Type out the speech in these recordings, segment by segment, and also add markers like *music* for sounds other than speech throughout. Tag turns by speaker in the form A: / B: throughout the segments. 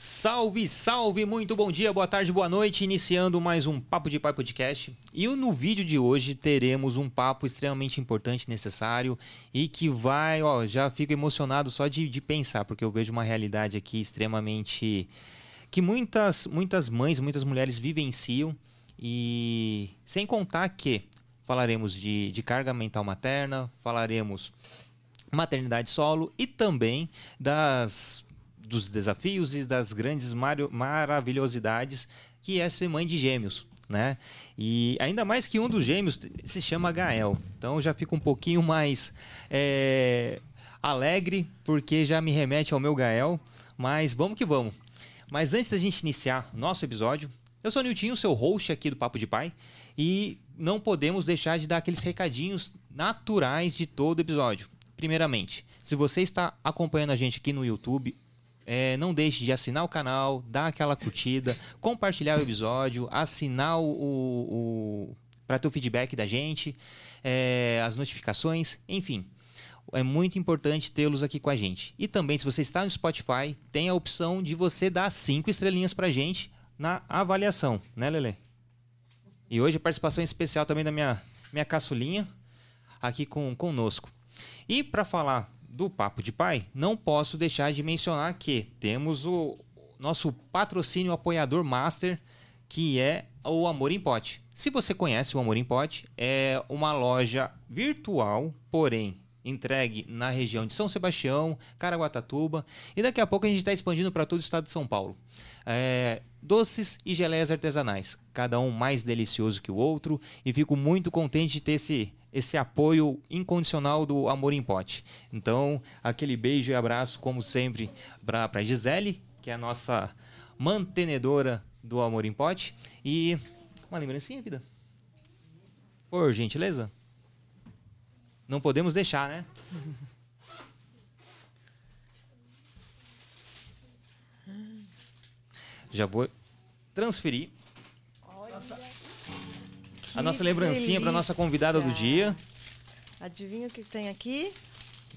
A: Salve, salve, muito bom dia, boa tarde, boa noite, iniciando mais um Papo de Pai Podcast. E no vídeo de hoje teremos um papo extremamente importante, necessário e que vai, ó, já fico emocionado só de, de pensar, porque eu vejo uma realidade aqui extremamente. que muitas, muitas mães, muitas mulheres vivenciam e sem contar que falaremos de, de carga mental materna, falaremos maternidade solo e também das dos desafios e das grandes maravilhosidades que é ser mãe de gêmeos. Né? E ainda mais que um dos gêmeos se chama Gael. Então já fico um pouquinho mais é, alegre, porque já me remete ao meu Gael. Mas vamos que vamos. Mas antes da gente iniciar nosso episódio, eu sou o Niltinho, seu host aqui do Papo de Pai, e não podemos deixar de dar aqueles recadinhos naturais de todo episódio. Primeiramente, se você está acompanhando a gente aqui no YouTube é, não deixe de assinar o canal, dar aquela curtida, compartilhar o episódio, assinar o, o para ter o feedback da gente, é, as notificações, enfim. É muito importante tê-los aqui com a gente. E também, se você está no Spotify, tem a opção de você dar cinco estrelinhas para a gente na avaliação, né, Lele? E hoje a participação especial também da minha, minha caçulinha aqui com, conosco. E para falar do Papo de Pai, não posso deixar de mencionar que temos o nosso patrocínio apoiador master, que é o Amor em Pote. Se você conhece o Amor em Pote, é uma loja virtual, porém entregue na região de São Sebastião, Caraguatatuba e daqui a pouco a gente está expandindo para todo o estado de São Paulo. É, doces e geleias artesanais, cada um mais delicioso que o outro e fico muito contente de ter esse esse apoio incondicional do Amor em Pote. Então, aquele beijo e abraço, como sempre, para a Gisele, que é a nossa mantenedora do Amor em Pote. E uma lembrancinha, vida? Por gentileza? Não podemos deixar, né? *laughs* Já vou transferir. A nossa lembrancinha para nossa convidada do dia.
B: Adivinha o que tem aqui?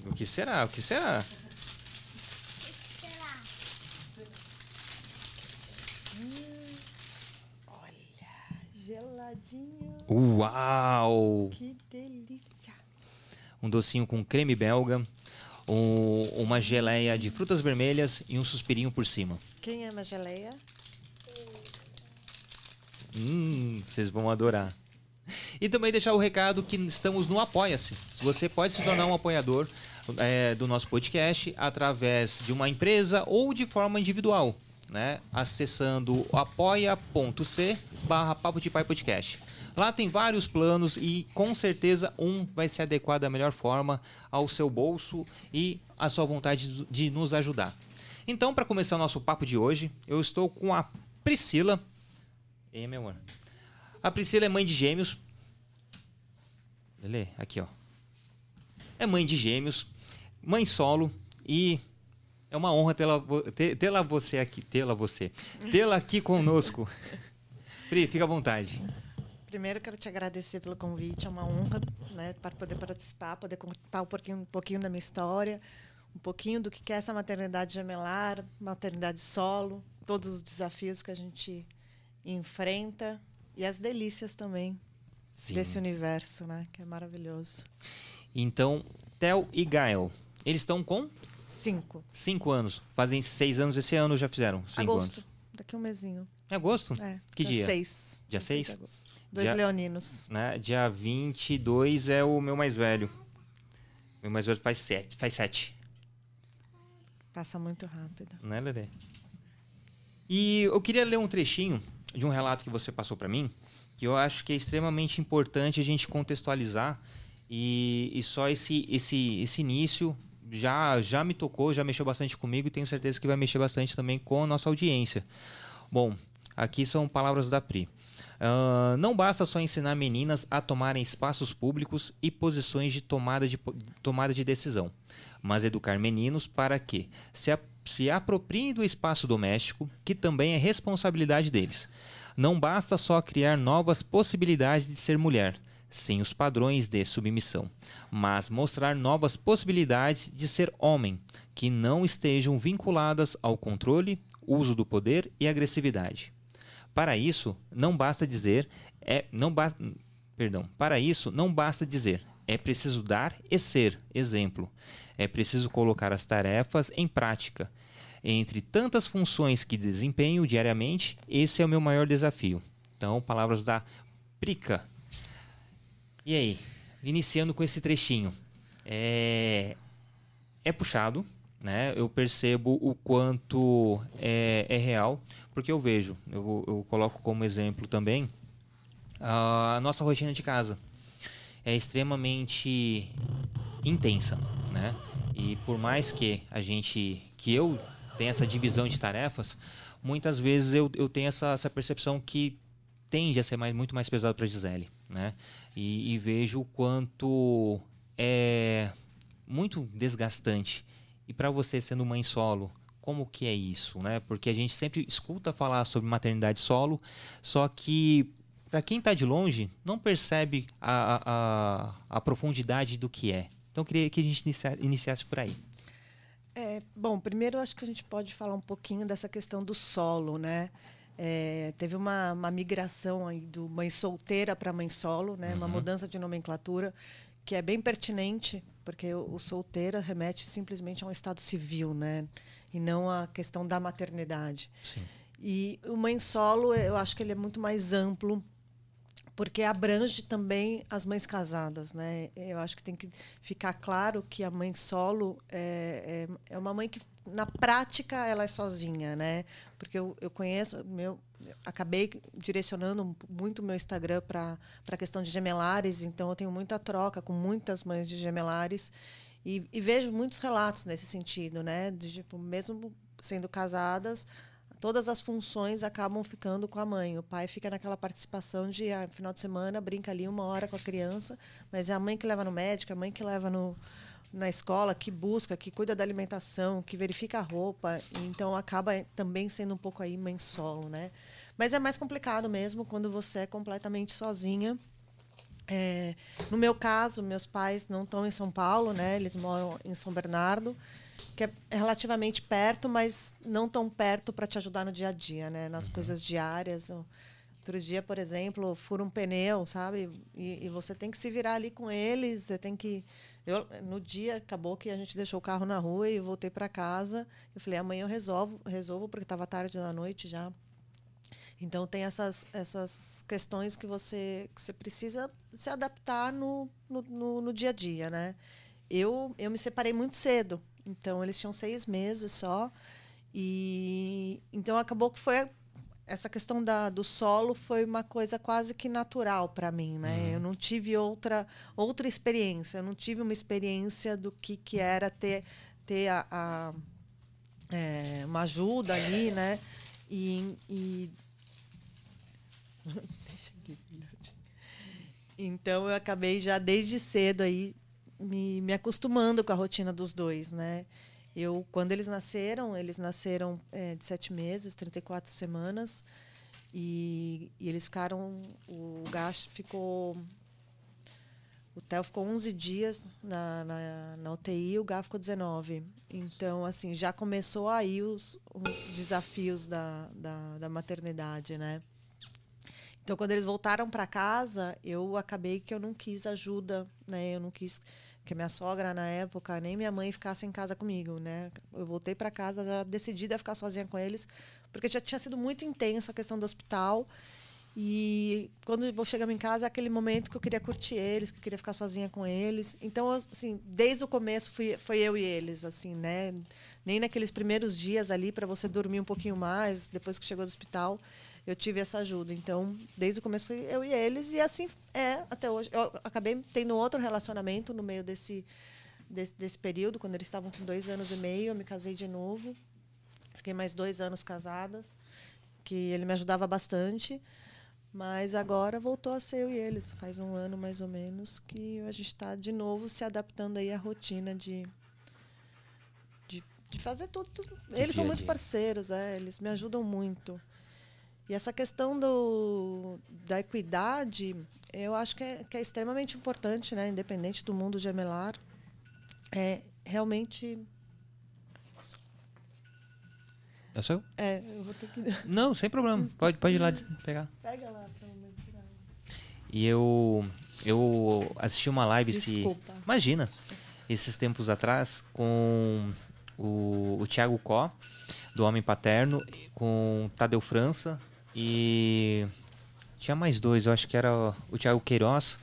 A: O que será? O que será?
B: Hum, olha, geladinho.
A: Uau!
B: Que delícia!
A: Um docinho com creme belga, um, uma geleia de frutas vermelhas e um suspirinho por cima.
B: Quem ama geleia?
A: Hum, vocês vão adorar. E também deixar o recado que estamos no Apoia-se. Você pode se tornar um apoiador é, do nosso podcast através de uma empresa ou de forma individual, né? Acessando apoia.c barra Papo de Pai Podcast. Lá tem vários planos e com certeza um vai se adequar da melhor forma ao seu bolso e à sua vontade de nos ajudar. Então, para começar o nosso papo de hoje, eu estou com a Priscila. Ei, meu amor. A Priscila é mãe de gêmeos. Lele, aqui ó. É mãe de gêmeos, mãe solo e é uma honra tê-la tê-la você aqui, tê-la você, tê-la aqui conosco. *laughs* Pri, fica à vontade.
B: Primeiro quero te agradecer pelo convite, é uma honra, né, para poder participar, poder contar um pouquinho, um pouquinho da minha história, um pouquinho do que é essa maternidade gemelar, maternidade solo, todos os desafios que a gente enfrenta e as delícias também Sim. desse universo, né? Que é maravilhoso.
A: Então, Theo e Gael, eles estão com?
B: Cinco.
A: Cinco anos. Fazem seis anos esse ano já fizeram? Cinco
B: agosto.
A: Anos.
B: Daqui um mesinho.
A: É agosto?
B: É.
A: Que dia?
B: Seis.
A: Dia seis?
B: agosto. Dois dia, leoninos.
A: Né? Dia 22 é o meu mais velho. Meu mais velho faz sete. Faz sete.
B: Passa muito rápido.
A: Né, Lelê? E eu queria ler um trechinho de um relato que você passou para mim, que eu acho que é extremamente importante a gente contextualizar e, e só esse, esse, esse início já, já me tocou, já mexeu bastante comigo e tenho certeza que vai mexer bastante também com a nossa audiência. Bom, aqui são palavras da Pri. Uh, não basta só ensinar meninas a tomarem espaços públicos e posições de tomada de, tomada de decisão, mas educar meninos para que se, se apropriem do espaço doméstico, que também é responsabilidade deles. Não basta só criar novas possibilidades de ser mulher, sem os padrões de submissão, mas mostrar novas possibilidades de ser homem, que não estejam vinculadas ao controle, uso do poder e agressividade. Para isso, não basta dizer é não perdão, para isso não basta dizer é preciso dar e ser exemplo. É preciso colocar as tarefas em prática. Entre tantas funções que desempenho diariamente, esse é o meu maior desafio. Então, palavras da Prica. E aí, iniciando com esse trechinho. É, é puxado, né? Eu percebo o quanto é, é real, porque eu vejo, eu, eu coloco como exemplo também a nossa rotina de casa é extremamente intensa, né? E por mais que a gente, que eu tenha essa divisão de tarefas, muitas vezes eu, eu tenho essa, essa percepção que tende a ser mais, muito mais pesado para a Gisele, né? E, e vejo o quanto é muito desgastante. E para você sendo mãe solo, como que é isso, né? Porque a gente sempre escuta falar sobre maternidade solo, só que para quem está de longe, não percebe a, a, a, profundidade do que é. Então, eu queria que a gente inicia, iniciasse por aí.
B: É, bom, primeiro acho que a gente pode falar um pouquinho dessa questão do solo, né? É, teve uma, uma, migração aí do mãe solteira para mãe solo, né? Uhum. Uma mudança de nomenclatura que é bem pertinente, porque o, o solteira remete simplesmente a um estado civil, né? E não a questão da maternidade.
A: Sim.
B: E o mãe solo, eu acho que ele é muito mais amplo porque abrange também as mães casadas, né? Eu acho que tem que ficar claro que a mãe solo é, é, é uma mãe que na prática ela é sozinha, né? Porque eu, eu conheço, meu, acabei direcionando muito meu Instagram para a questão de gemelares, então eu tenho muita troca com muitas mães de gemelares e, e vejo muitos relatos nesse sentido, né? De, tipo, mesmo sendo casadas, todas as funções acabam ficando com a mãe. O pai fica naquela participação de ah, final de semana, brinca ali uma hora com a criança, mas é a mãe que leva no médico, a mãe que leva no, na escola, que busca, que cuida da alimentação, que verifica a roupa. Então acaba também sendo um pouco aí mãe solo, né? Mas é mais complicado mesmo quando você é completamente sozinha. É, no meu caso, meus pais não estão em São Paulo, né? Eles moram em São Bernardo que é relativamente perto, mas não tão perto para te ajudar no dia a dia, né? Nas uhum. coisas diárias. Outro dia, por exemplo, fura um pneu, sabe? E, e, você tem que se virar ali com eles. Você tem que. Eu, no dia acabou que a gente deixou o carro na rua e voltei para casa. Eu falei, amanhã eu resolvo, resolvo porque estava tarde da noite já. Então tem essas, essas questões que você, que você precisa se adaptar no, no, no, no dia a dia, né? Eu, eu me separei muito cedo. Então eles tinham seis meses só. E então acabou que foi essa questão da, do solo foi uma coisa quase que natural para mim, né? Uhum. Eu não tive outra outra experiência, eu não tive uma experiência do que que era ter ter a, a é, uma ajuda ali, né? E, e... *laughs* então eu acabei já desde cedo aí me, me acostumando com a rotina dos dois, né? Eu, quando eles nasceram, eles nasceram é, de sete meses, 34 semanas, e, e eles ficaram, o gasto ficou, o Theo ficou 11 dias na, na, na UTI, o Gá ficou 19. Então, assim, já começou aí os, os desafios da, da, da maternidade, né? Então, quando eles voltaram para casa, eu acabei que eu não quis ajuda, né? Eu não quis que minha sogra na época nem minha mãe ficasse em casa comigo, né? Eu voltei para casa já decidida a ficar sozinha com eles, porque já tinha sido muito intenso a questão do hospital. E quando chegamos em casa, é aquele momento que eu queria curtir eles, que eu queria ficar sozinha com eles. Então, assim, desde o começo fui, foi eu e eles, assim, né? Nem naqueles primeiros dias ali para você dormir um pouquinho mais depois que chegou do hospital eu tive essa ajuda. Então, desde o começo foi eu e eles, e assim é até hoje. Eu acabei tendo outro relacionamento no meio desse, desse, desse período, quando eles estavam com dois anos e meio, eu me casei de novo. Fiquei mais dois anos casada, que ele me ajudava bastante. Mas agora voltou a ser eu e eles. Faz um ano mais ou menos que a gente está de novo se adaptando aí à rotina de, de, de fazer tudo. tudo. Eles são muito parceiros, é, eles me ajudam muito. E essa questão do, da equidade, eu acho que é, que é extremamente importante, né? independente do mundo gemelar. É realmente.
A: É o seu?
B: É, eu vou ter que. *laughs*
A: Não, sem problema. Pode, pode ir lá pegar.
B: Pega lá pra eu tirar.
A: E eu, eu assisti uma live
B: Desculpa.
A: se. Imagina, esses tempos atrás, com o, o Thiago Có, do Homem Paterno, com Tadeu França e. Tinha mais dois, eu acho que era o Thiago Queiroz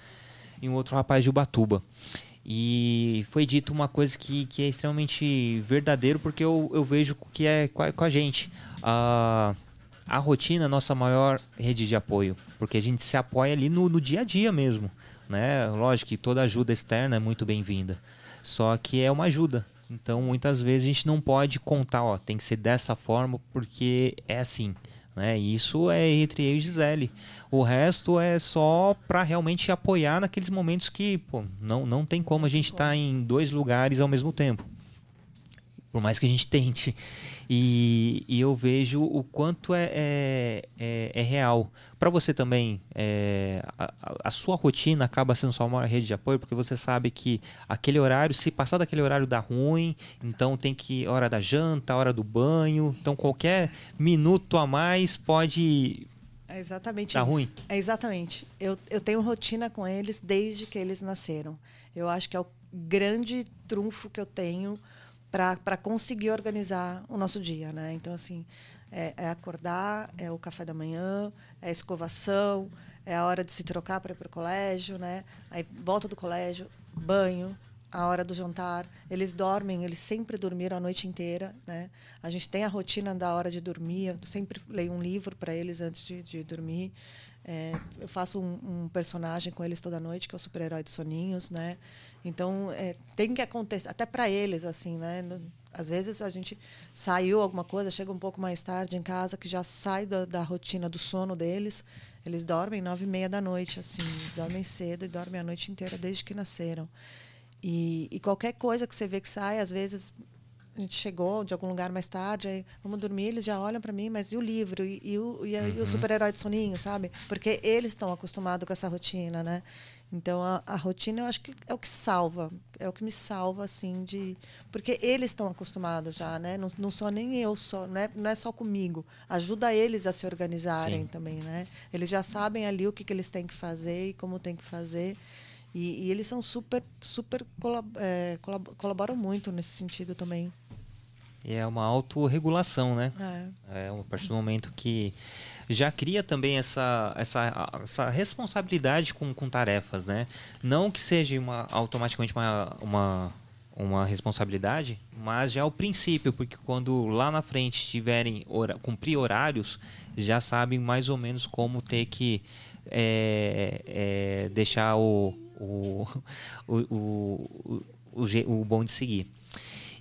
A: e um outro rapaz de Ubatuba. E foi dito uma coisa que, que é extremamente verdadeiro, porque eu, eu vejo que é com a, com a gente. A, a rotina é a nossa maior rede de apoio, porque a gente se apoia ali no, no dia a dia mesmo. Né? Lógico que toda ajuda externa é muito bem-vinda, só que é uma ajuda. Então, muitas vezes a gente não pode contar, ó, tem que ser dessa forma, porque é assim. Né? Isso é entre eu e Gisele. O resto é só para realmente apoiar naqueles momentos que pô, não, não tem como a gente estar tá em dois lugares ao mesmo tempo. Por mais que a gente tente. E, e eu vejo o quanto é, é, é, é real. Para você também, é, a, a, sua rotina acaba sendo só uma rede de apoio, porque você sabe que aquele horário, se passar daquele horário dá ruim, então tem que hora da janta, hora do banho. Então qualquer minuto a mais pode
B: é exatamente
A: tá
B: isso.
A: ruim?
B: É exatamente. Eu, eu tenho rotina com eles desde que eles nasceram. Eu acho que é o grande trunfo que eu tenho para conseguir organizar o nosso dia, né? Então assim, é, é, acordar, é o café da manhã, é a escovação, é a hora de se trocar para ir para o colégio, né? Aí volta do colégio, banho, a hora do jantar. Eles dormem, eles sempre dormiram a noite inteira, né? A gente tem a rotina da hora de dormir. Eu sempre leio um livro para eles antes de, de dormir. É, eu faço um, um, personagem com eles toda noite, que é o super-herói dos soninhos, né? Então, é, tem que acontecer, até para eles, assim, né? Às vezes a gente saiu alguma coisa, chega um pouco mais tarde em casa, que já sai da, da rotina do sono deles. Eles dormem nove e meia da noite, assim, dormem cedo e dormem a noite inteira desde que nasceram. E, e qualquer coisa que você vê que sai, às vezes a gente chegou de algum lugar mais tarde, aí vamos dormir, eles já olham para mim, mas e o livro? E, e o, e, uhum. o super-herói de soninho, sabe? Porque eles estão acostumados com essa rotina, né? Então, a, a, rotina eu acho que é o que salva, é o que me salva, assim, de... Porque eles estão acostumados já, né? Não, não sou nem eu só, não é, não é só comigo. Ajuda eles a se organizarem Sim. também, né? Eles já sabem ali o que, que eles têm que fazer e como tem que fazer. E, e eles são super, super colab é, colab colaboram muito nesse sentido também.
A: E é uma autorregulação, né?
B: É.
A: é a partir do momento que já cria também essa, essa, essa responsabilidade com, com tarefas, né? Não que seja uma, automaticamente uma, uma, uma responsabilidade, mas já é o princípio, porque quando lá na frente tiverem hora, cumprir horários, já sabem mais ou menos como ter que é, é, deixar o, o, o, o, o, o, bom de seguir.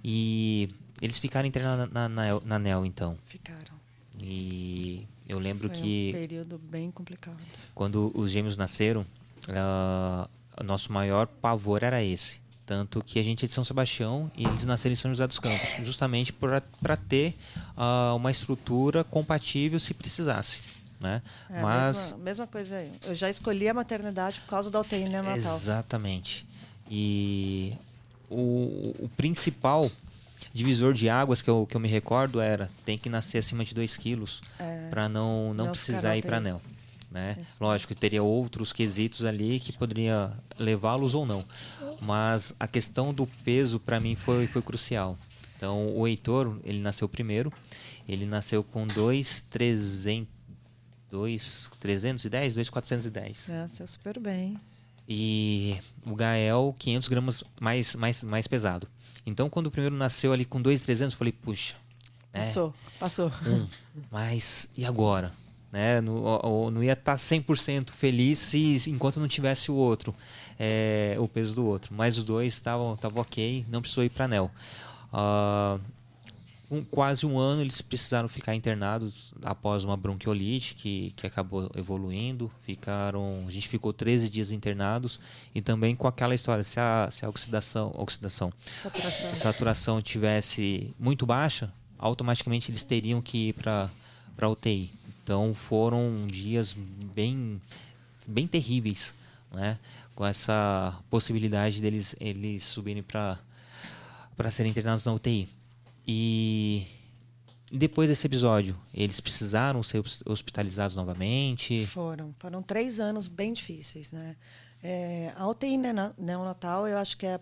A: E eles ficaram internados na, na, na NEL, então?
B: Ficaram.
A: E eu lembro
B: Foi
A: que.
B: um período bem complicado.
A: Quando os gêmeos nasceram, uh, nosso maior pavor era esse. Tanto que a gente é de São Sebastião e eles nasceram em São José dos Campos, *laughs* justamente para ter uh, uma estrutura compatível se precisasse. Né?
B: É, Mas mesma, mesma coisa aí. Eu já escolhi a maternidade por causa da UTI neonatal.
A: Exatamente. E o, o principal divisor de águas que eu, que eu me recordo era tem que nascer acima de 2 quilos é, para não, não, não precisar ir para anel. Né? Lógico, teria outros quesitos ali que poderia levá-los ou não. Mas a questão do peso para mim foi, foi crucial. Então, o Heitor, ele nasceu primeiro. Ele nasceu com 2,300 2,310, 2,410.
B: Nasceu super bem.
A: E o Gael, 500 gramas mais, mais, mais pesado. Então, quando o primeiro nasceu ali com 2,300, eu falei, puxa.
B: Né? Passou, passou.
A: Um, mas e agora? Né? Não, não ia estar 100% feliz se, enquanto não tivesse o outro, é, o peso do outro. Mas os dois estavam ok, não precisou ir para anel. Uh, um, quase um ano eles precisaram ficar internados após uma bronquiolite que, que acabou evoluindo. Ficaram, a gente ficou 13 dias internados e também com aquela história, se a, se a oxidação, oxidação
B: saturação.
A: saturação tivesse muito baixa, automaticamente eles teriam que ir para UTI. Então foram dias bem, bem terríveis, né? Com essa possibilidade deles eles subirem para para serem internados na UTI. E depois desse episódio, eles precisaram ser hospitalizados novamente?
B: Foram. Foram três anos bem difíceis, né? É, a UTI neonatal, eu acho que é a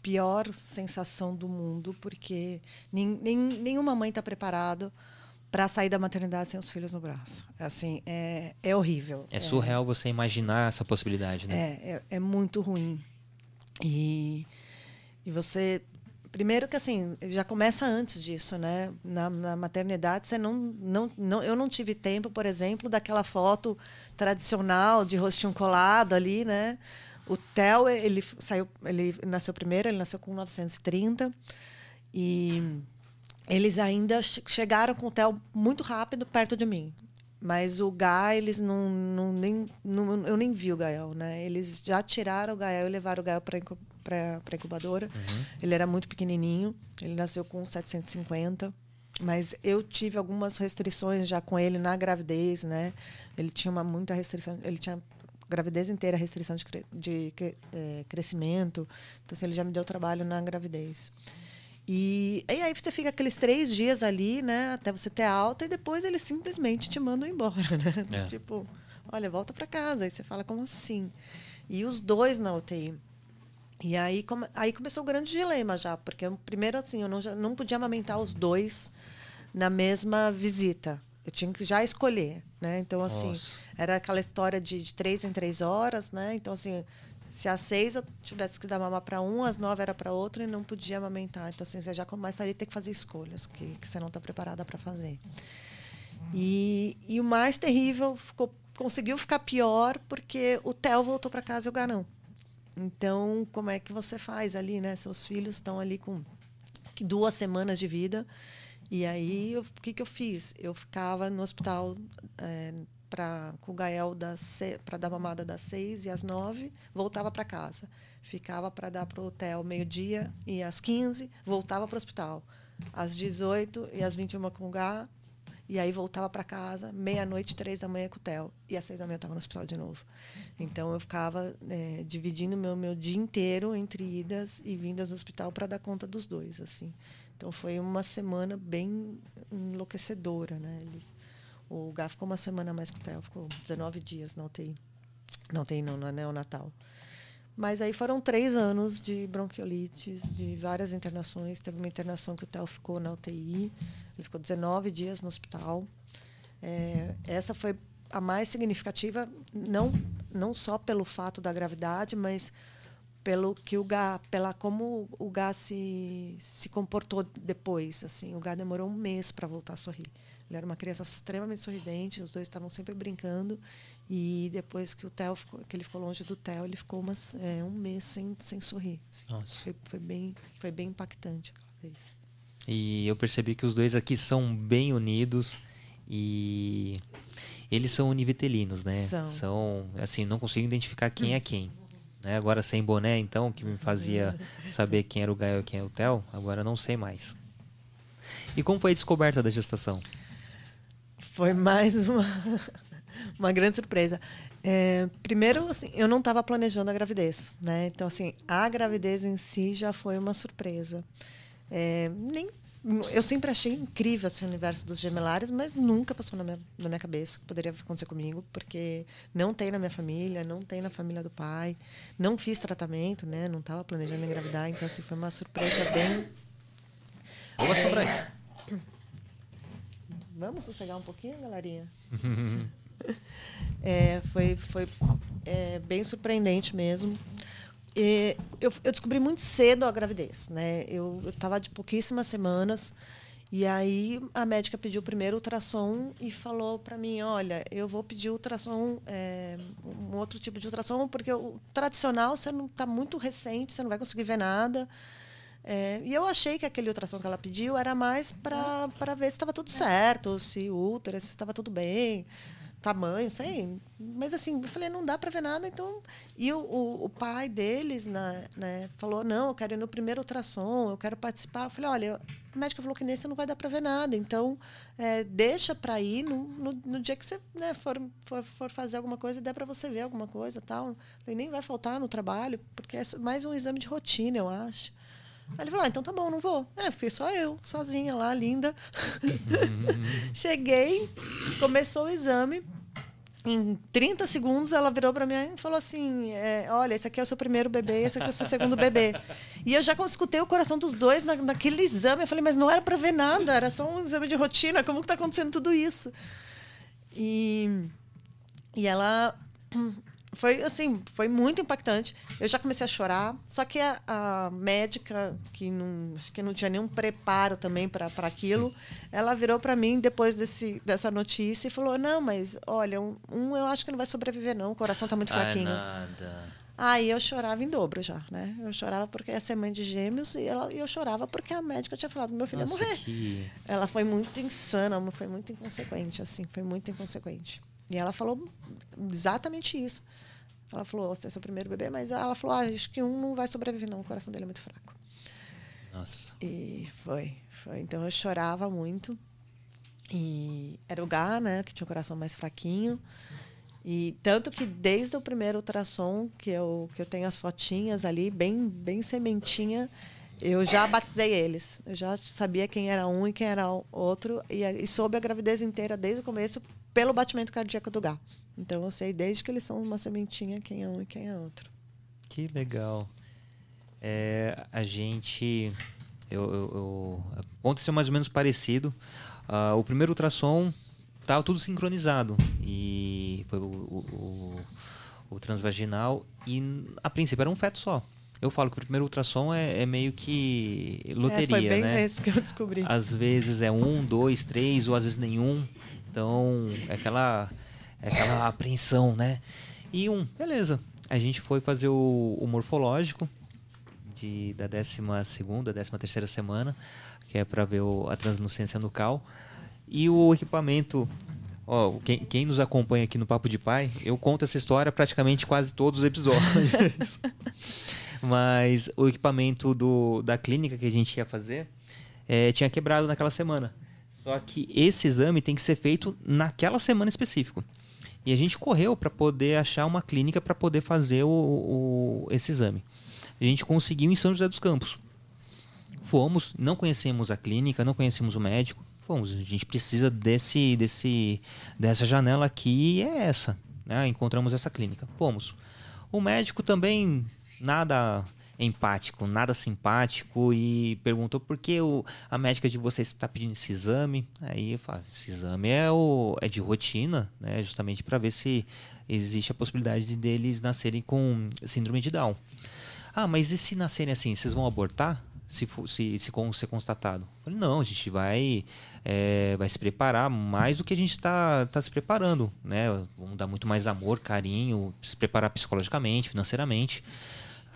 B: pior sensação do mundo, porque nem, nem, nenhuma mãe está preparada para sair da maternidade sem os filhos no braço. Assim, é, é horrível.
A: É surreal é, você imaginar essa possibilidade, né?
B: É, é, é muito ruim. E, e você Primeiro que assim, já começa antes disso, né? Na, na, maternidade, você não, não, não, eu não tive tempo, por exemplo, daquela foto tradicional de rostinho colado ali, né? O Theo, ele saiu, ele nasceu primeiro, ele nasceu com 1930 e eles ainda chegaram com o Theo muito rápido perto de mim. Mas o Gael, eles não, não nem não, eu nem vi o Gael, né? Eles já tiraram o Gael e levaram o Gael para para incubadora. Uhum. Ele era muito pequenininho, ele nasceu com 750. Mas eu tive algumas restrições já com ele na gravidez, né? Ele tinha uma muita restrição, ele tinha gravidez inteira restrição de, de, de é, crescimento. Então, assim, ele já me deu trabalho na gravidez. E, e, aí você fica aqueles três dias ali, né? Até você ter alta, e depois eles simplesmente te mandam embora, *laughs* né? É. Tipo, olha, volta para casa. Aí você fala, como assim? E os dois na UTI. E aí, come, aí começou o grande dilema já, porque primeiro assim, eu não, já, não podia amamentar os dois na mesma visita. Eu tinha que já escolher, né? Então, assim, Nossa. era aquela história de, de três em três horas, né? Então, assim, se às seis eu tivesse que dar mamar para um, às nove era para outro e não podia amamentar. Então, assim, você já começaria a ter que fazer escolhas que, que você não está preparada para fazer. E, e o mais terrível ficou, conseguiu ficar pior porque o Theo voltou para casa e o Gá não. Então, como é que você faz ali, né? Seus filhos estão ali com duas semanas de vida. E aí, o que, que eu fiz? Eu ficava no hospital é, pra, com o Gael para dar mamada das seis e às nove, voltava para casa. Ficava para dar para o hotel meio-dia e às quinze, voltava para o hospital. Às 18 e às 21 com o Gá, e aí voltava para casa, meia-noite, três da manhã com o Theo. E às seis da manhã eu estava no hospital de novo. Então eu ficava é, dividindo meu meu dia inteiro entre idas e vindas do hospital para dar conta dos dois, assim. Então foi uma semana bem enlouquecedora, né? Eles, o Gá ficou uma semana mais com o Theo, ficou 19 dias na UTI. Não UTI não, na neonatal. Mas aí foram três anos de bronquiolites, de várias internações. Teve uma internação que o Theo ficou na UTI. Ele ficou 19 dias no hospital. É, essa foi a mais significativa, não, não só pelo fato da gravidade, mas pelo que o Gá, pela como o Gá se, se comportou depois. Assim, o Gá demorou um mês para voltar a sorrir. Ele era uma criança extremamente sorridente, os dois estavam sempre brincando. E depois que o Theo ficou, que ele ficou longe do Theo, ele ficou umas, é, um mês sem, sem sorrir. Assim. Foi, foi, bem, foi bem impactante aquela vez.
A: E eu percebi que os dois aqui são bem unidos e eles são univitelinos, né?
B: São.
A: são assim, não consigo identificar quem é quem. Né? Agora sem boné, então, que me fazia saber quem era o Gael e quem é o Theo, agora não sei mais. E como foi a descoberta da gestação?
B: Foi mais uma, *laughs* uma grande surpresa. É, primeiro, assim, eu não estava planejando a gravidez, né? Então, assim, a gravidez em si já foi uma surpresa. É, nem, eu sempre achei incrível esse universo dos gemelares, mas nunca passou na minha, na minha cabeça que poderia acontecer comigo, porque não tem na minha família, não tem na família do pai, não fiz tratamento, né? Não estava planejando engravidar, então assim, foi uma surpresa bem.
A: Vamos sobre isso.
B: Vamos sossegar um pouquinho, galerinha? *laughs* é, foi foi é, bem surpreendente mesmo. E eu, eu, descobri muito cedo a gravidez, né? Eu estava de pouquíssimas semanas e aí a médica pediu o primeiro ultrassom e falou para mim, olha, eu vou pedir ultrassom, é, um outro tipo de ultrassom, porque o tradicional você não está muito recente, você não vai conseguir ver nada. É, e eu achei que aquele ultrassom que ela pediu era mais para ver se estava tudo certo, se o útero, se estava tudo bem, tamanho, sei. Mas assim, eu falei, não dá para ver nada, então. E o, o, o pai deles né, né, falou: não, eu quero ir no primeiro ultrassom, eu quero participar. Eu falei: olha, a médica falou que nesse não vai dar para ver nada. Então, é, deixa para ir no, no, no, dia que você né, for, for, for, fazer alguma coisa, der para você ver alguma coisa tal. E nem vai faltar no trabalho, porque é mais um exame de rotina, eu acho. Aí ele falou: ah, então tá bom, não vou. É, fui só eu, sozinha lá, linda. *laughs* Cheguei, começou o exame. Em 30 segundos, ela virou para mim e falou assim: é, Olha, esse aqui é o seu primeiro bebê, esse aqui é o seu segundo bebê. E eu já escutei o coração dos dois na, naquele exame. Eu falei: Mas não era para ver nada, era só um exame de rotina. Como está acontecendo tudo isso? E, e ela foi assim, foi muito impactante. Eu já comecei a chorar, só que a, a médica que não, que não tinha nenhum preparo também para aquilo, ela virou para mim depois desse, dessa notícia e falou: "Não, mas olha, um, um eu acho que não vai sobreviver não, o coração está muito fraquinho". Ai, nada. Aí eu chorava em dobro já, né? Eu chorava porque ia ser mãe de gêmeos e ela, eu chorava porque a médica tinha falado meu filho Nossa, ia morrer. Que... Ela foi muito insana, foi muito inconsequente, assim, foi muito inconsequente. E ela falou exatamente isso. Ela falou, você é seu primeiro bebê, mas ela falou, ah, acho que um não vai sobreviver, não, o coração dele é muito fraco.
A: Nossa.
B: E foi, foi. Então eu chorava muito. E era o Gá, né, que tinha o coração mais fraquinho. E tanto que desde o primeiro ultrassom, que eu, que eu tenho as fotinhas ali, bem, bem sementinha, eu já batizei eles. Eu já sabia quem era um e quem era o outro. E, e soube a gravidez inteira desde o começo pelo batimento cardíaco do Gá. Então eu sei desde que eles são uma sementinha quem é um e quem é outro.
A: Que legal. É, a gente. Eu, eu, eu, aconteceu mais ou menos parecido. Uh, o primeiro ultrassom estava tudo sincronizado. E foi o, o, o, transvaginal. E a princípio era um feto só. Eu falo que o primeiro ultrassom é, é meio que loteria, é, foi bem né?
B: esse que eu descobri.
A: Às vezes é um, dois, três, ou às vezes nenhum. Então, é aquela, é aquela apreensão, né? E um, beleza. A gente foi fazer o, o morfológico de, da 12 segunda, 13 terceira semana, que é para ver o, a translucência nucal. E o equipamento Ó, quem, quem, nos acompanha aqui no Papo de Pai, eu conto essa história praticamente quase todos os episódios. *laughs* Mas o equipamento do, da clínica que a gente ia fazer é, tinha quebrado naquela semana. Só que esse exame tem que ser feito naquela semana específica. E a gente correu para poder achar uma clínica para poder fazer o, o, esse exame. A gente conseguiu em São José dos Campos. Fomos, não conhecemos a clínica, não conhecemos o médico. Fomos, a gente precisa desse, desse, dessa janela aqui e é essa. Né? Encontramos essa clínica. Fomos. O médico também nada empático, nada simpático e perguntou por que o, a médica de vocês está pedindo esse exame. Aí eu falo, esse exame é, o, é de rotina, né? justamente para ver se existe a possibilidade de deles nascerem com síndrome de Down. Ah, mas e se nascerem assim, vocês vão abortar? Se, for, se, se ser constatado? Falei, não, a gente vai, é, vai se preparar mais do que a gente está tá se preparando. Né? Vamos dar muito mais amor, carinho, se preparar psicologicamente, financeiramente.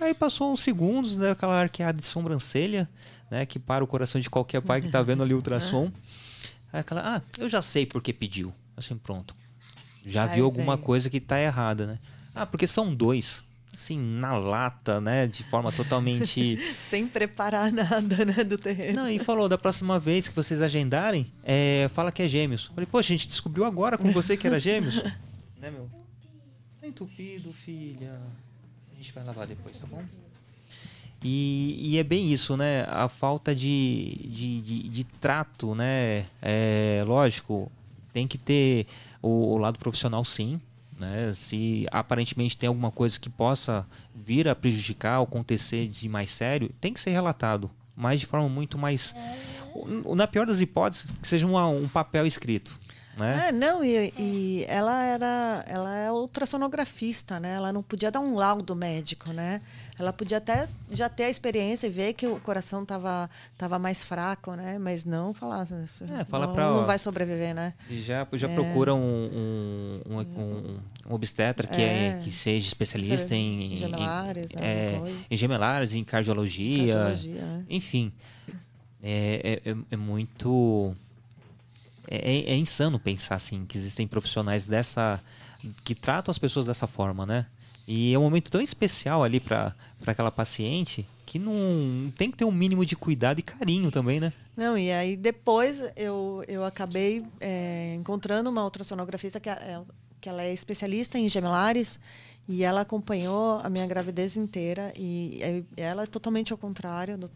A: Aí passou uns segundos, né, aquela arqueada de sobrancelha, né, que para o coração de qualquer pai que está vendo ali o ultrassom. *laughs* Aí aquela, ah, eu já sei por que pediu. Assim, pronto. Já Ai, viu alguma véio. coisa que está errada, né? Ah, porque são dois. Assim, na lata, né? De forma totalmente. *laughs*
B: Sem preparar nada, né? Do terreno.
A: Não, e falou: da próxima vez que vocês agendarem, é, fala que é gêmeos. Falei, poxa, a gente descobriu agora com você que era gêmeos. *laughs* né, meu? Tá entupido, filha gente vai lavar depois, tá bom? E, e, é bem isso, né? A falta de, de, de, de trato, né? É, lógico, tem que ter o, o, lado profissional, sim. Né? Se aparentemente tem alguma coisa que possa vir a prejudicar ou acontecer de mais sério, tem que ser relatado, mas de forma muito mais. Na pior das hipóteses, que seja uma, um papel escrito. Né?
B: É, não, e, e, ela era ela é ultrassonografista, né? Ela não podia dar um laudo médico, né? Ela podia até já ter a experiência e ver que o coração estava tava mais fraco, né? Mas não falar
A: é, fala
B: não,
A: pra,
B: não vai sobreviver, né?
A: Já, já é. procura um, um, um, um, obstetra que, é. é. que seja especialista em, em
B: gemelares,
A: em, né? em gemelares, em cardiologia, cardiologia é. enfim. É, é, é muito é, é, é, insano pensar assim que existem profissionais dessa que tratam as pessoas dessa forma, né? E é um momento tão especial ali para aquela paciente que não tem que ter um mínimo de cuidado e carinho também, né?
B: Não, e aí depois eu, eu acabei é, encontrando uma ultrassonografista que, é, que ela é especialista em gemelares e ela acompanhou a minha gravidez inteira e, e ela é totalmente ao contrário. Do,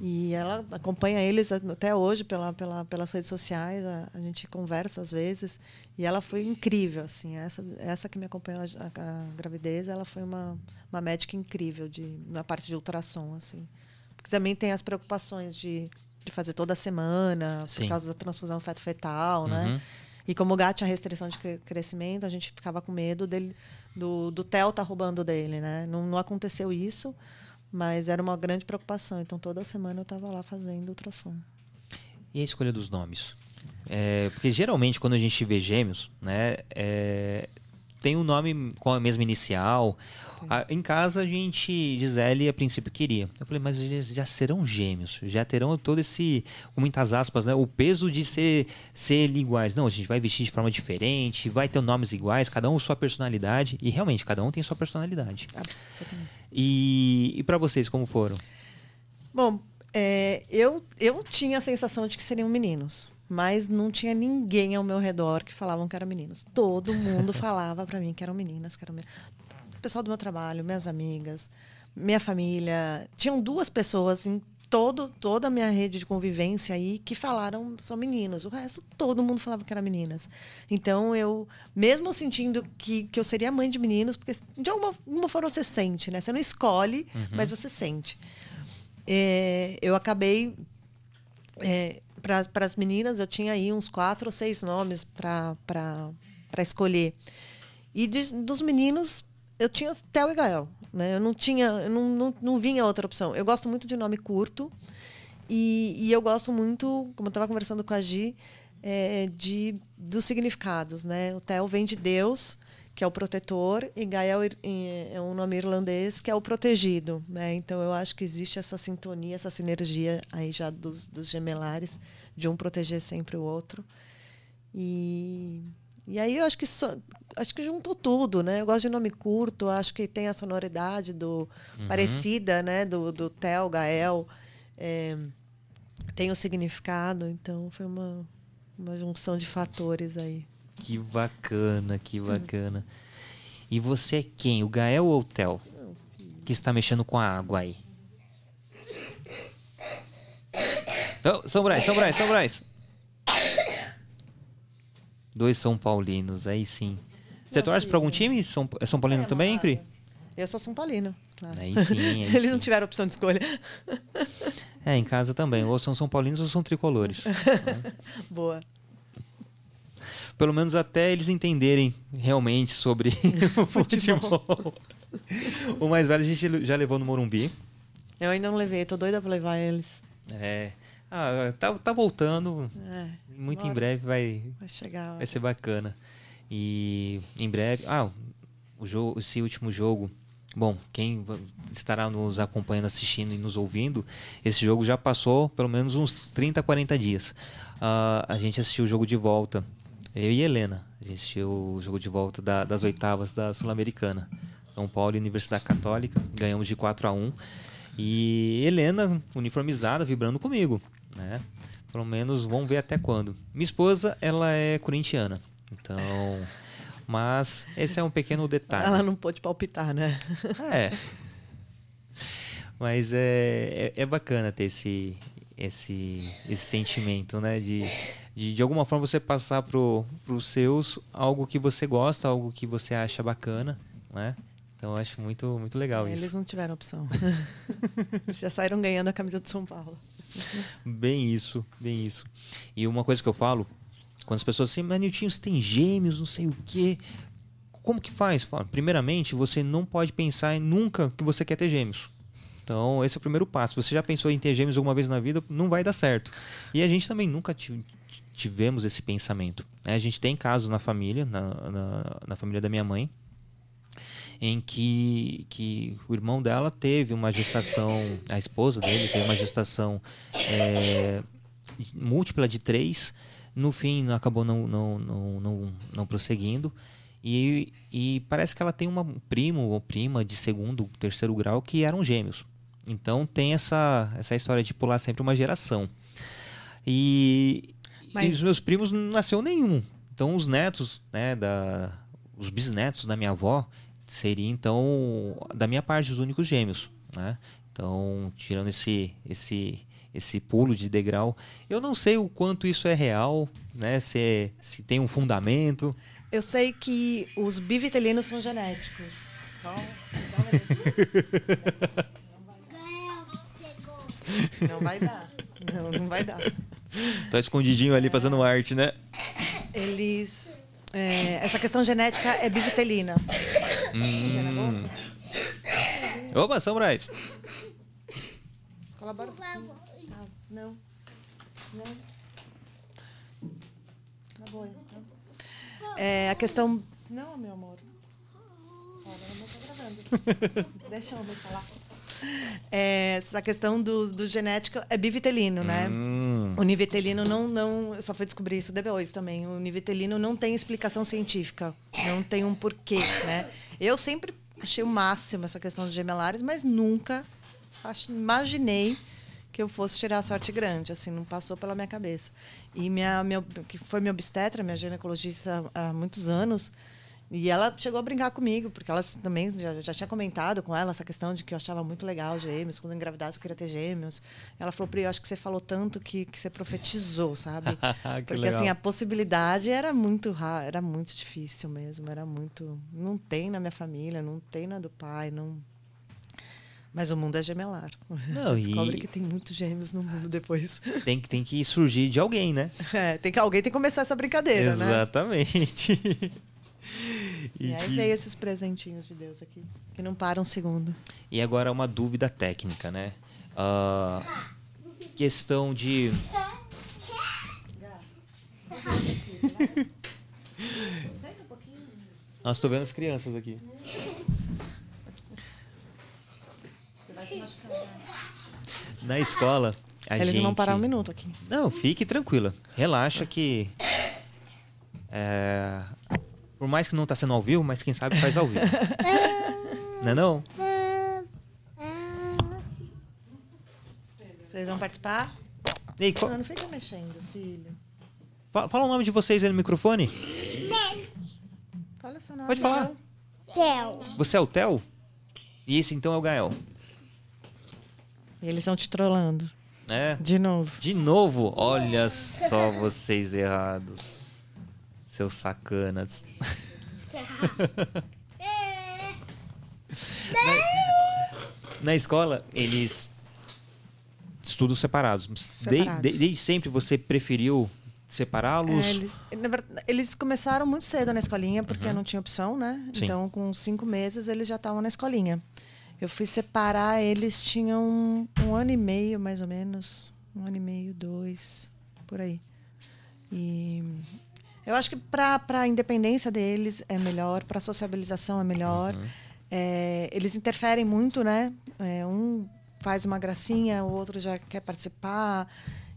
B: e ela acompanha eles até hoje pela, pela, pelas redes sociais, a, a, gente conversa às vezes. E ela foi incrível, assim. Essa, essa que me acompanhou a, a, gravidez, ela foi uma, uma médica incrível de, na parte de ultrassom, assim. Porque também tem as preocupações de, de fazer toda semana, Sim. por causa da transfusão feto-fetal, né? uhum. né? E como o gato tinha restrição de crescimento, a gente ficava com medo dele, do, do TEL tá roubando dele, né? Não, não aconteceu isso, mas era uma grande preocupação. Então, toda semana eu estava lá fazendo ultrassom.
A: E a escolha dos nomes? É, porque geralmente quando a gente vê gêmeos, né, é, tem um nome com a mesma inicial. Em casa a gente, Gisele, a princípio queria. Eu falei, mas eles já serão gêmeos, já terão todo esse, com muitas aspas, né, o peso de ser, ser iguais. Não, a gente vai vestir de forma diferente, vai ter nomes iguais, cada um sua personalidade. E realmente, cada um tem sua personalidade. Absolutamente. E, e para vocês, como foram?
B: Bom, é, eu, eu tinha a sensação de que seriam meninos, mas não tinha ninguém ao meu redor que falavam que eram meninos. Todo mundo *laughs* falava para mim que eram meninas, que eram meninas. O pessoal do meu trabalho, minhas amigas, minha família. Tinham duas pessoas em todo, toda a minha rede de convivência aí que falaram são meninos. O resto, todo mundo falava que eram meninas. Então, eu, mesmo sentindo que, que eu seria mãe de meninos, porque de alguma, alguma forma você sente, né? Você não escolhe, uhum. mas você sente. É, eu acabei. É, para as meninas, eu tinha aí uns quatro ou seis nomes para escolher. E de, dos meninos, eu tinha Theo e Gael. Né? Eu não tinha, eu não, não, não vinha outra opção. Eu gosto muito de nome curto e, e eu gosto muito, como eu estava conversando com a Gi, é, de, dos significados. Né? O Theo vem de Deus, que é o protetor, e Gael é um nome irlandês, que é o protegido. Né? Então eu acho que existe essa sintonia, essa sinergia aí já dos, dos gemelares, de um proteger sempre o outro. E e aí eu acho que so, acho que juntou tudo, né? Eu gosto de nome curto, acho que tem a sonoridade do uhum. parecida, né? Do, do Theo, Gael, é, tem o significado, então foi uma, uma junção de fatores aí.
A: Que bacana, que bacana. E você é quem? O Gael ou o Theo? Que está mexendo com a água aí. São Brás, São Brás, São Brás. Dois São Paulinos, aí sim. Você torce para algum time? São, é São Paulino é, também, Pri?
B: Eu sou São Paulino.
A: Aí sim. *laughs* Aí
B: Eles
A: sim.
B: não tiveram opção de escolha.
A: É, em casa também. Ou são São Paulinos ou são tricolores. *laughs*
B: Boa.
A: Pelo menos até eles entenderem realmente sobre *laughs* o futebol. o mais velho a gente já levou no Morumbi.
B: Eu ainda não levei, tô doida pra levar eles.
A: É. Ah, tá, tá voltando. É, Muito em breve vai,
B: vai chegar.
A: Vai ser bacana. E em breve. Ah, o jogo, esse último jogo. Bom, quem estará nos acompanhando, assistindo e nos ouvindo, esse jogo já passou pelo menos uns 30, 40 dias. Uh, a gente assistiu o jogo de volta. Eu e Helena. A gente assistiu o jogo de volta da, das oitavas da Sul-Americana. São Paulo e Universidade Católica. Ganhamos de 4 a 1 E Helena, uniformizada, vibrando comigo né? Pelo menos vamos ver até quando. Minha esposa, ela é corintiana. Então, mas esse é um pequeno detalhe.
B: Ela não pode palpitar, né?
A: É. Mas é, é, é, bacana ter esse, esse, esse sentimento, né? De, de, de alguma forma você passar para os seus algo que você gosta, algo que você acha bacana, né? Então eu acho muito, muito legal
B: é,
A: isso.
B: Eles não tiveram opção. *laughs* Eles já saíram ganhando a camisa do São Paulo.
A: Bem isso, bem isso. E uma coisa que eu falo, quando as pessoas assim, mas Niltinho, você tem gêmeos, não sei o quê. Como que faz? Primeiramente, você não pode pensar nunca que você quer ter gêmeos. Então, esse é o primeiro passo. Você já pensou em ter gêmeos alguma vez na vida, não vai dar certo. E a gente também nunca tivemos esse pensamento. A gente tem casos na família, na, na, na família da minha mãe, em que, que o irmão dela teve uma gestação, a esposa dele teve uma gestação é, múltipla de três, no fim acabou não, não, não, não, não prosseguindo. E, e parece que ela tem uma, um primo ou prima de segundo, terceiro grau que eram gêmeos. Então tem essa, essa história de pular sempre uma geração. E,
B: Mas-
A: e os meus primos não nasceu nenhum. Então os netos, né, da, os bisnetos da minha avó seriam então da minha parte os únicos gêmeos, né? Então tirando esse esse esse pulo de degrau, eu não sei o quanto isso é real, né? Se se tem um fundamento.
B: Eu sei que os bivitelinos são genéticos. Só. *laughs* Não vai dar. Não, não vai dar.
A: Tá escondidinho ali fazendo arte, né?
B: Eles. é, essa questão genética é bivitelina.
A: Hum. Opa, São Brás.
B: Colabora. Ah, não. Não. Tá bom, então. É, a questão. Não, meu amor. Olha, eu não tô gravando. Deixa eu falar. *laughs* É, essa questão do, do genético é bivitelino, né?
A: Hum.
B: O nivitelino não, não. Eu só fui descobrir isso depois também. O nivitelino não tem explicação científica. Não tem um porquê, né? Eu sempre achei o máximo essa questão de gemelares, mas nunca imaginei que eu fosse tirar a sorte grande. Assim, não passou pela minha cabeça. E minha, minha que foi minha obstetra, minha ginecologista há muitos anos. E ela chegou a brincar comigo, porque ela também já, já tinha comentado com ela essa questão de que eu achava muito legal gêmeos, quando eu engravidasse eu queria ter gêmeos. Ela falou, Pri, eu acho que você falou tanto que, que você profetizou, sabe? *laughs*
A: Que
B: porque
A: legal.
B: assim, a possibilidade era muito rara, era muito difícil mesmo, era muito. Não tem na minha família, não tem na do pai, não. Mas o mundo é gemelar. *laughs*
A: Não,
B: Você descobre
A: e-
B: que tem muitos gêmeos no mundo depois. *laughs*
A: Tem que, tem que surgir de alguém, né?
B: É, tem que, alguém tem que começar essa brincadeira, né?
A: Exatamente.
B: E, aí
A: que-
B: veio esses presentinhos de Deus aqui, que não param um segundo.
A: E agora uma dúvida técnica, né? Ah, questão de. *laughs* Nós estou vendo as crianças aqui. Na escola, a
B: Eles
A: gente...
B: não vão parar um minuto aqui.
A: Não, fique tranquila. Relaxa que. é, por mais que não tá sendo ao vivo, mas quem sabe faz ao vivo. *laughs* não é não?
B: Vocês vão participar?
A: Ei, qual-
B: Não, não fica mexendo, filho.
A: fa- fala o nome de vocês aí no microfone.
B: Fala seu nome.
A: Pode falar.
C: Theo.
A: Você é o Theo? E esse então é o Gael.
B: E eles estão te trollando.
A: É.
B: De novo.
A: De novo, olha só vocês errados. Seus sacanas. *laughs* Na escola, eles estudam separados. De-
B: Separados.
A: de- desde sempre você preferiu separá-los?
B: É, eles, na eles começaram muito cedo na escolinha, porque não tinha opção, né?
A: Uhum. Sim.
B: Então, com cinco meses, eles já estavam na escolinha. Eu fui separar, eles tinham um, um ano e meio, mais ou menos. Um ano e meio, dois, por aí. E eu acho que para a independência deles é melhor, para a sociabilização é melhor.
A: Uhum.
B: É, eles interferem muito, né? É, um faz uma gracinha, o outro já quer participar.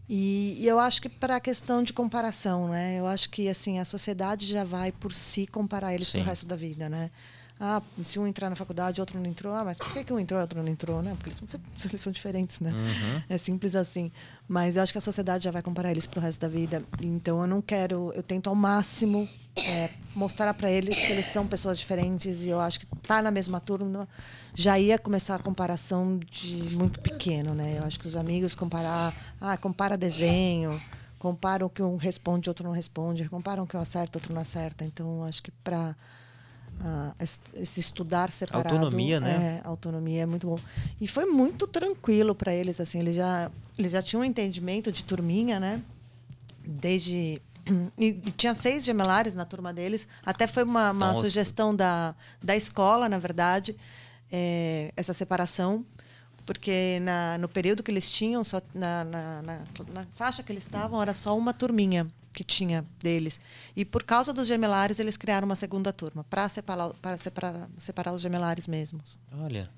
B: E, e eu acho que para a questão de comparação, né? Eu acho que assim a sociedade já vai por si comparar eles
A: Sim.
B: pro resto da vida, né? Ah, se um entrar na faculdade, outro não entrou. Ah, mas por que, que um entrou e outro não entrou, né? Porque eles são, *laughs* eles são diferentes, né?
A: Uhum.
B: É simples assim. Mas eu acho que a sociedade já vai comparar eles pro resto da vida. Então eu não quero, eu tento ao máximo é, mostrar para eles que eles são pessoas diferentes e eu acho que tá na mesma turma já ia começar a comparação de muito pequeno, né? Eu acho que os amigos comparar, ah, compara desenho, comparam que um responde, outro não responde, comparam que um acerta, outro não acerta. Então eu acho que para esse estudar separado,
A: Autonomia, né?
B: É, autonomia é muito bom. E foi muito tranquilo para eles, assim, eles já, eles já tinham um entendimento de turminha, né? Desde. *clears throat* E, tinha seis gemelares na turma deles. Até foi uma, uma sugestão da, da escola, na verdade, é, essa separação. Porque na, no período que eles tinham, só na, na, na, na faixa que eles estavam, era só uma turminha que tinha deles. E por causa dos gemelares, eles criaram uma segunda turma, para separar, para separar, separar os gemelares mesmos.
A: Olha.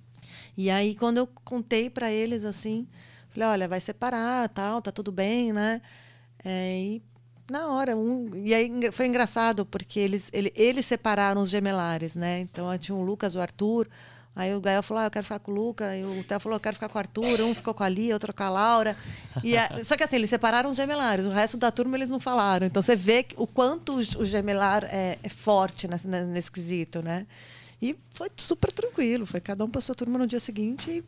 B: E aí, quando eu contei para eles assim, falei: olha, vai separar, tal, tá tudo bem, né? É, e Na hora. Um, e aí foi engraçado, porque eles, ele, eles separaram os gemelares, né? Então tinha o Lucas, o Arthur. Aí o Gael falou, ah, eu quero ficar com o Luca. E o Theo falou, eu quero ficar com o Arthur. Um ficou com a Lia, outro com a Laura. E a... Só que assim, eles separaram os gemelares. O resto da turma eles não falaram. Então você vê o quanto o gemelar é, é forte nesse, nesse quesito, né? E foi super tranquilo. Foi cada um para sua turma no dia seguinte e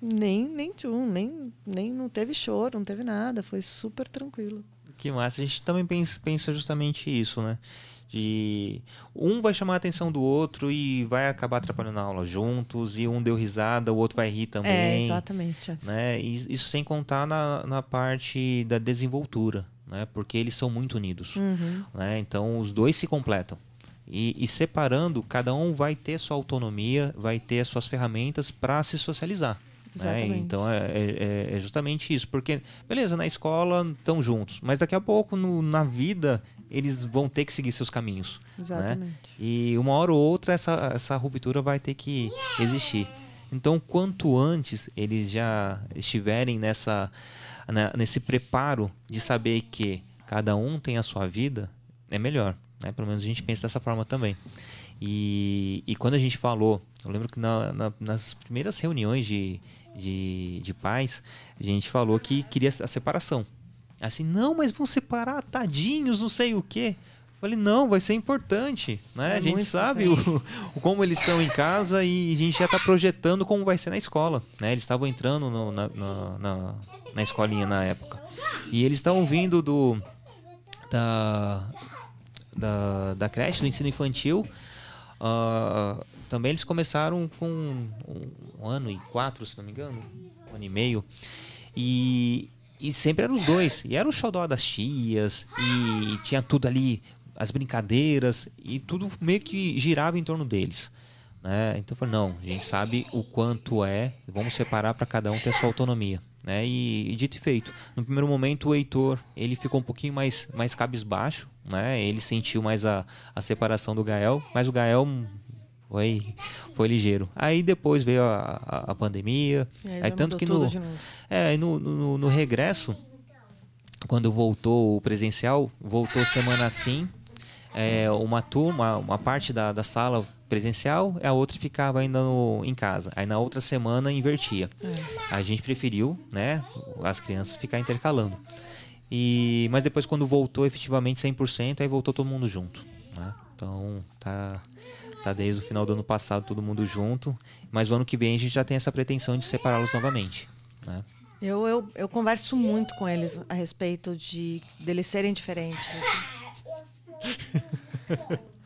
B: nem, nem tchum, nem, nem não teve choro, não teve nada. Foi super tranquilo.
A: Que massa. A gente também pensa justamente isso, né? De um vai chamar a atenção do outro e vai acabar atrapalhando a aula juntos e um deu risada, o outro vai rir também.
B: É, exatamente.
A: Né? Isso sem contar na, na parte da desenvoltura, né? Porque eles são muito unidos, uhum. né? Então os dois se completam. E, e, separando, cada um vai ter sua autonomia, vai ter as suas ferramentas para se socializar. Né? Então é, é, é, justamente isso, porque beleza, na escola estão juntos, mas daqui a pouco no, na vida eles vão ter que seguir seus caminhos. Né? Exatamente. Né? E uma hora ou outra essa, essa ruptura vai ter que existir. Então, quanto antes eles já estiverem nessa, né, nesse preparo de saber que cada um tem a sua vida, é melhor. Né? Pelo menos a gente pensa dessa forma também. E, e quando a gente falou, eu lembro que na, na, nas primeiras reuniões de, de, de pais, a gente falou que queria a separação. Assim, não, mas vão separar tadinhos, não sei o quê. Falei, não, vai ser importante, né? É a gente sabe o, o, como eles são em casa e a gente já está projetando como vai ser na escola, né? Eles estavam entrando no, na, na, na, na, escolinha na época. E eles estavam vindo do da, da, da creche, do ensino infantil. Uh, também eles começaram com um, um ano e quatro, se não me engano, um ano e meio. E, e sempre eram os dois. E era o xodó das tias. E tinha tudo ali, as brincadeiras. E tudo meio que girava em torno deles. Né? Então eu falei, não, a gente sabe o quanto é. Vamos separar para cada um ter sua autonomia. Né? E, e, dito e feito. No primeiro momento o Heitor ele ficou um pouquinho mais, mais cabisbaixo. Né? Ele sentiu mais a, a separação do Gael. Mas o Gael foi, foi ligeiro. Aí depois veio a, a, a pandemia. Aí, aí tanto que no, é, no, no, no, regresso, quando voltou o presencial, voltou semana assim. É, uma turma, uma parte da, da sala presencial, a outra ficava ainda no, em casa. Aí na outra semana invertia. É. A gente preferiu, né, as crianças ficar intercalando. E, mas depois quando voltou efetivamente 100%, aí voltou todo mundo junto. Né? Então tá Tá desde o final do ano passado todo mundo junto, mas o ano que vem a gente já tem essa pretensão de separá-los novamente. Né?
B: Eu, eu, eu converso muito com eles a respeito de deles serem diferentes. *laughs* Assim.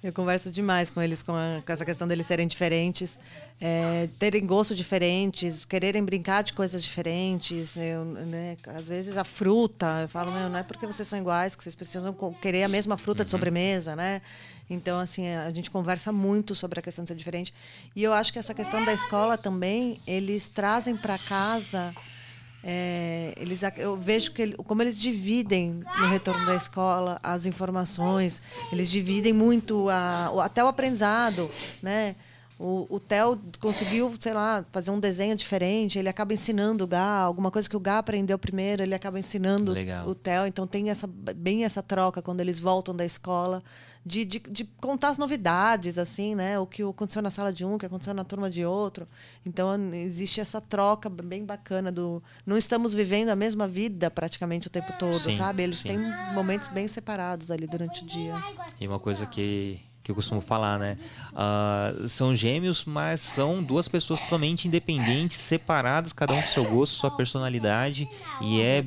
B: Eu converso demais com eles com, a, com essa questão deles serem diferentes, é, terem gostos diferentes, quererem brincar de coisas diferentes. Eu, né, às vezes a fruta, eu falo, não é porque vocês são iguais que vocês precisam querer a mesma fruta uhum. de sobremesa, né? Então, assim, a gente conversa muito sobre a questão de ser diferente. E eu acho que essa questão da escola também, eles trazem para casa é, eles, eu vejo que ele, como eles dividem no retorno da escola as informações, eles dividem muito a, até o aprendizado, né? O, o Theo conseguiu, sei lá, fazer um desenho diferente, ele acaba ensinando o Gá, alguma coisa que o Gá aprendeu primeiro, ele acaba ensinando Legal. o Theo. Então tem essa, bem essa troca quando eles voltam da escola de, de, de, contar as novidades, assim, né? O que aconteceu na sala de um, o que aconteceu na turma de outro. Então, existe essa troca bem bacana do... Não estamos vivendo a mesma vida praticamente o tempo todo, sim, sabe? Eles sim. têm momentos bem separados ali durante o dia.
A: E uma coisa que que eu costumo falar, né? Uh, são gêmeos, mas são duas pessoas totalmente independentes, separadas, cada um com seu gosto, sua personalidade. E é.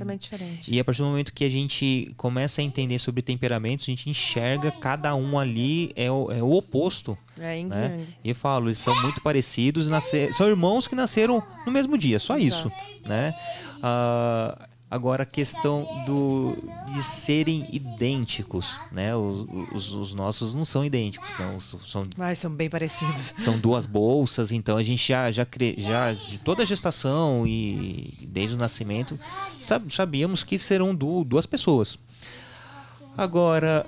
A: E a partir do momento que a gente começa a entender sobre temperamentos, a gente enxerga cada um ali é o, é o oposto. É, né? E eu falo, eles são muito parecidos, nascer, são irmãos que nasceram no mesmo dia, só isso. Né? Uh, Agora a questão do, de serem idênticos, né? Os, os, os nossos não são idênticos, não. São,
B: Mas são bem parecidos.
A: São duas bolsas, então a gente já, já, já de toda a gestação e desde o nascimento, sabíamos que serão du, duas pessoas. Agora,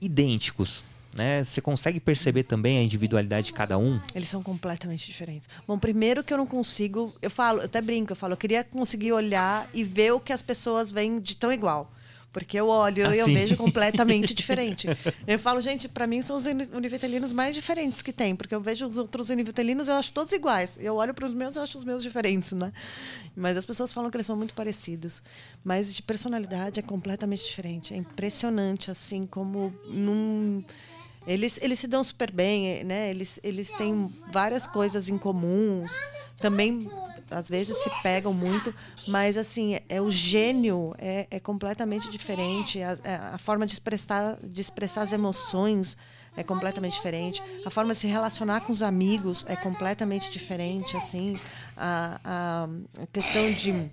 A: idênticos. Né? Você consegue perceber também a individualidade de cada um?
B: Eles são completamente diferentes. Bom, primeiro que eu não consigo, eu falo, eu até brinco, eu falo, eu queria conseguir olhar e ver o que as pessoas veem de tão igual. Porque eu olho
A: Ah,
B: e eu vejo completamente *laughs* diferente. Eu falo, gente, para mim são os uni- univitelinos mais diferentes que tem, porque eu vejo os outros univitelinos eu acho todos iguais. Eu olho para os meus eu acho os meus diferentes, né? Mas as pessoas falam que eles são muito parecidos, mas de personalidade é completamente diferente. É impressionante assim como num eles, eles se dão super bem, né? Eles, eles têm várias coisas em comuns. Também, às vezes, se pegam muito. Mas, assim, é, o gênio é, é completamente diferente. A, é, a forma de expressar, de expressar as emoções é completamente diferente. A forma de se relacionar com os amigos é completamente diferente, assim. A, a, a questão de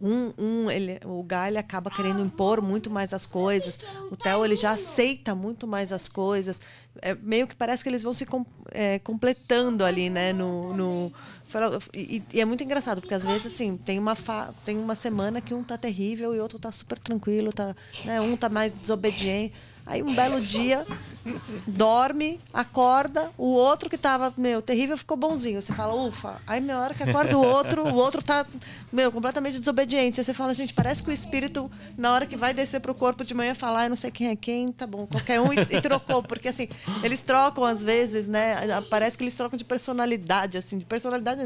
B: um, um ele, o ele acaba querendo impor muito mais as coisas. O Theo ele já aceita muito mais as coisas. É, meio que parece que eles vão se com, é, completando ali, né? No, no e, e, é muito engraçado porque às vezes assim tem uma fa, tem uma semana que um tá terrível e outro tá super tranquilo, tá, né? Um tá mais desobediente. Aí um belo dia dorme, acorda, o outro que tava, meu, terrível ficou bonzinho. Você fala, ufa. Aí meia hora que acorda o outro, o outro tá, meu, completamente desobediente. Aí você fala, gente, parece que o espírito, na hora que vai descer pro corpo de manhã, falar, ah, eu não sei quem é quem, tá bom, qualquer um, e, e, trocou. Porque assim, eles trocam às vezes, né? Parece que eles trocam de personalidade, assim, de personalidade,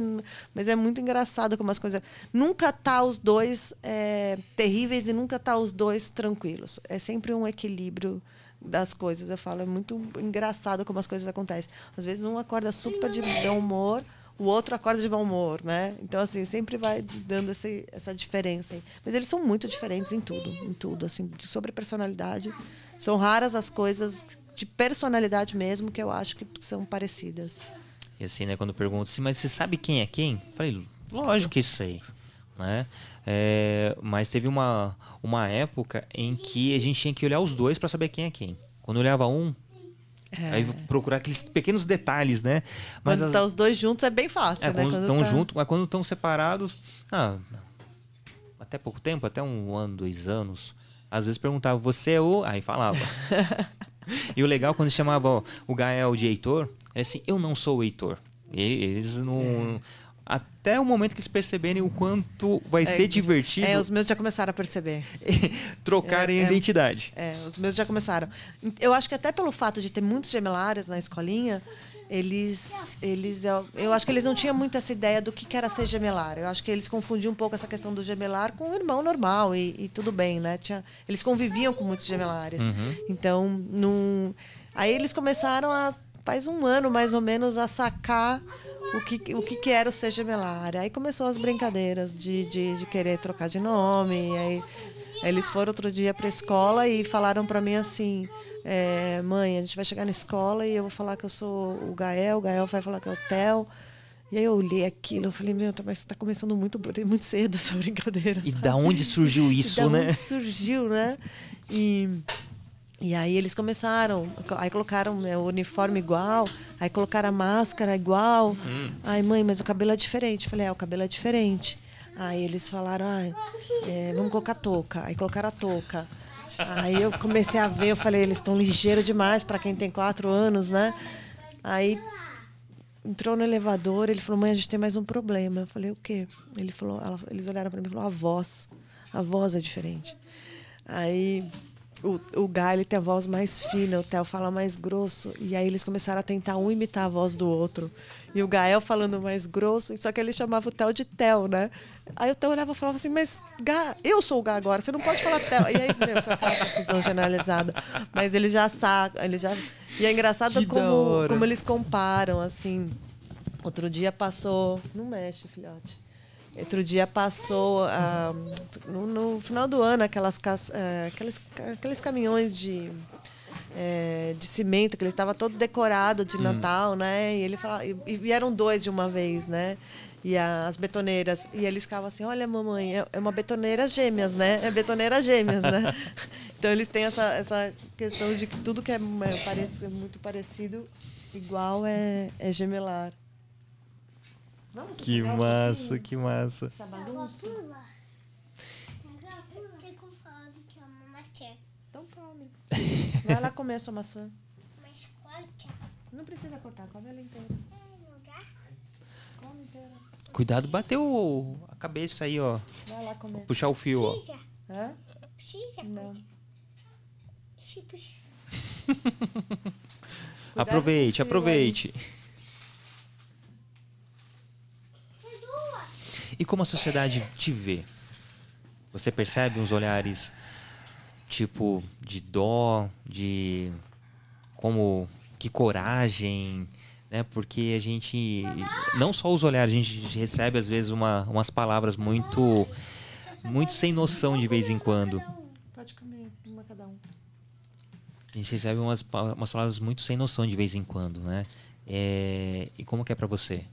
B: mas é muito engraçado como as coisas. Nunca tá os dois é, terríveis e nunca tá os dois tranquilos. É sempre um equilíbrio das coisas. Eu falo, é muito engraçado como as coisas acontecem. Às vezes um acorda super de bom humor, o outro acorda de bom humor, né? Então assim, sempre vai dando esse, essa diferença. Aí. Mas eles são muito diferentes em tudo, em tudo, assim, sobre personalidade. São raras as coisas de personalidade mesmo que eu acho que são parecidas.
A: E assim, né, quando perguntam assim, mas você sabe quem é quem? Eu falei, lógico que sei, né? É, mas teve uma, uma época em que a gente tinha que olhar os dois para saber quem é quem. Quando olhava um, é. aí procurar aqueles pequenos detalhes, né?
B: Mas quando as... tá os dois juntos é bem fácil,
A: é,
B: né?
A: Quando estão tá... juntos, mas quando estão separados, ah, até pouco tempo, até um ano, dois anos, às vezes perguntava, você é o. Aí falava. *laughs* e o legal, quando chamava o Gael de Heitor, é assim, eu não sou o Heitor. E eles não. É até o momento que eles perceberem o quanto vai é, ser divertido.
B: É, os meus já começaram a perceber. *laughs*
A: trocarem
B: é,
A: a identidade.
B: É, os meus já começaram. Eu acho que até pelo fato de ter muitos gemelares na escolinha, eles, eles eu, eu acho que eles não tinham muito essa ideia do que, que era ser gemelar. Eu acho que eles confundiam um pouco essa questão do gemelar com o irmão normal e, e tudo bem, né? Tinha, eles conviviam com muitos gemelares.
A: Uhum.
B: Então, num, aí eles começaram a faz um ano mais ou menos a sacar o que, o que, que era o ser gemelar. Aí começou as brincadeiras de, de, de querer trocar de nome. Aí, eles foram outro dia para a escola e falaram para mim assim: é, mãe, a gente vai chegar na escola e eu vou falar que eu sou o Gael, o Gael vai falar que é o Theo. E aí eu olhei aquilo, eu falei, meu, mas está começando muito, muito cedo essa brincadeira.
A: E
B: sabe?
A: da onde surgiu isso, *laughs*
B: e da
A: né?
B: Onde surgiu, né? E e aí eles começaram, aí colocaram né, o uniforme igual, aí colocaram a máscara igual.
A: Hum.
B: Ai, mãe, mas o cabelo é diferente. Eu falei, é, o cabelo é diferente. Aí eles falaram, ah, é, vamos colocar touca. Aí colocaram a touca. Aí eu comecei a ver, eu falei, eles estão ligeiros demais para quem tem quatro anos, né? Aí entrou no elevador, ele falou, mãe, a gente tem mais um problema. Eu falei, o quê? Ele falou, ela, eles olharam para mim e falaram, a voz. A voz é diferente. Aí o, o Guy ele tem a voz mais fina, o Theo fala mais grosso. E aí eles começaram a tentar um imitar a voz do outro. E o Gael falando mais grosso, só que ele chamava o Theo de Theo, né? Aí o Theo olhava e falava assim, mas Gá, eu sou o Gá agora, você não pode falar Theo. E aí meu, foi aquela confusão generalizada. Mas ele já sabe, ele já. E é engraçado
A: Que
B: como, como eles comparam, assim. Outro dia passou. Não mexe, filhote. Outro dia passou, ah, no, no final do ano, aquelas, eh, aqueles, aqueles caminhões de, eh, de cimento, que ele estava todo decorado de Natal, né? E ele falava, e, e vieram dois de uma vez, né? E as betoneiras. E eles ficavam assim, olha, mamãe, é, é uma betoneira gêmeas, né? É betoneira gêmeas, né? *laughs* então eles têm essa, essa questão de que tudo que é, é parece, muito parecido, igual, é, é gemelar. Vamos
A: Que massa, que massa.
B: Essa bagunça?
C: Pula. Tem como falar que uma maçã.
B: Então come. Vai lá comer a sua maçã. Não precisa cortar, come ela inteira. Come inteira.
A: Cuidado, bateu a cabeça aí, ó.
B: Vai lá comer.
A: Puxar o fio, ó.
B: Hã?
C: Precisa.
B: Não. *laughs*
A: Aproveite, aproveite.
C: Foi duas.
A: E como a sociedade te vê? Você percebe uns olhares tipo de dó, de como que coragem, né? Porque a gente não só os olhares, a gente recebe às vezes uma, umas palavras muito muito sem noção de vez em quando.
B: Pode comer, uma cada um.
A: A gente recebe umas, umas palavras muito sem noção de vez em quando, né? É, e como que é pra você?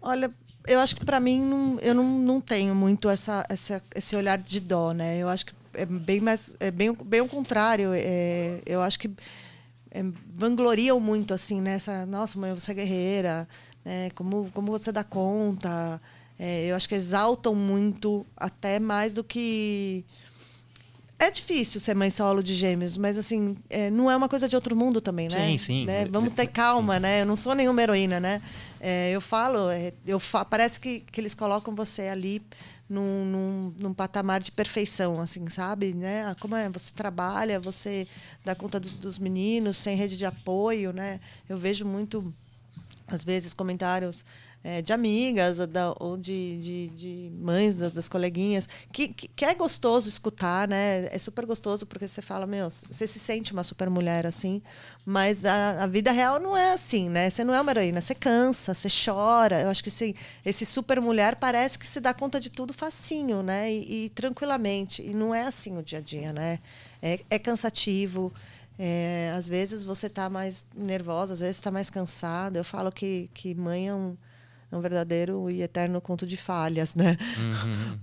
B: Olha, eu acho que para mim não- eu não, não tenho muito essa, essa, esse olhar de dó, né? Eu acho que é bem mais é bem, bem o contrário. É, eu acho que é, vangloriam muito assim nessa, nossa, mãe, você é guerreira, né? Como como você dá conta? É, eu acho que exaltam muito até mais do que é difícil ser mãe solo de gêmeos, mas assim, é, não é uma coisa de outro mundo também, né?
A: Sim, sim.
B: Né? Vamos ter calma, né? Eu não sou nenhuma heroína, né? É, eu falo, é, eu fa parece que, que eles colocam você ali num, num, num patamar de perfeição, assim, sabe? Né? Ah, Como é? Você trabalha, você dá conta dos, dos meninos, sem rede de apoio, né? Eu vejo muito, às vezes, comentários é, de amigas da- ou de, de, de mães da- das coleguinhas, que, que, que é gostoso escutar, né? É super gostoso porque você fala, meu, você se sente uma super mulher assim, mas a, a vida real não é assim, né? Você não é uma heroína, você cansa, você chora. Eu acho que esse, esse super mulher parece que se dá conta de tudo facinho, né? E, e tranquilamente. E não é assim o dia a dia, né? É, é cansativo. É, às vezes você está mais nervosa, às vezes está mais cansada. Eu falo que, que mãe é um, é um verdadeiro e eterno conto de falhas, né?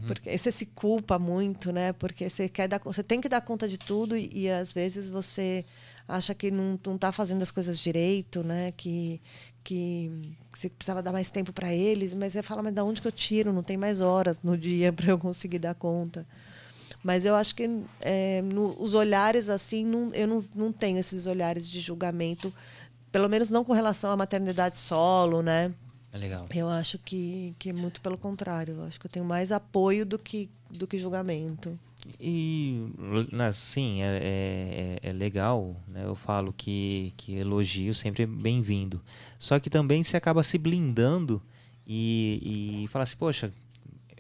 B: Porque aí você se culpa muito, né? Porque você quer dar, você tem que dar conta de tudo e, e às vezes você acha que não, não tá fazendo as coisas direito, né? Que que você precisava dar mais tempo para eles, mas você fala, mas da onde que eu tiro? Não tem mais horas no dia *laughs* para eu conseguir dar conta. Mas eu acho que é, no- os olhares assim, não, eu não, não tenho esses olhares de julgamento, pelo menos não com relação à maternidade solo, né?
A: É legal.
B: Eu acho que, que é muito pelo contrário. Eu acho que eu tenho mais apoio do que, do que julgamento.
A: E, né, sim, é, é, é legal, né? Eu falo que, que elogio sempre é bem-vindo. Só que também você acaba se blindando e, e fala assim, poxa,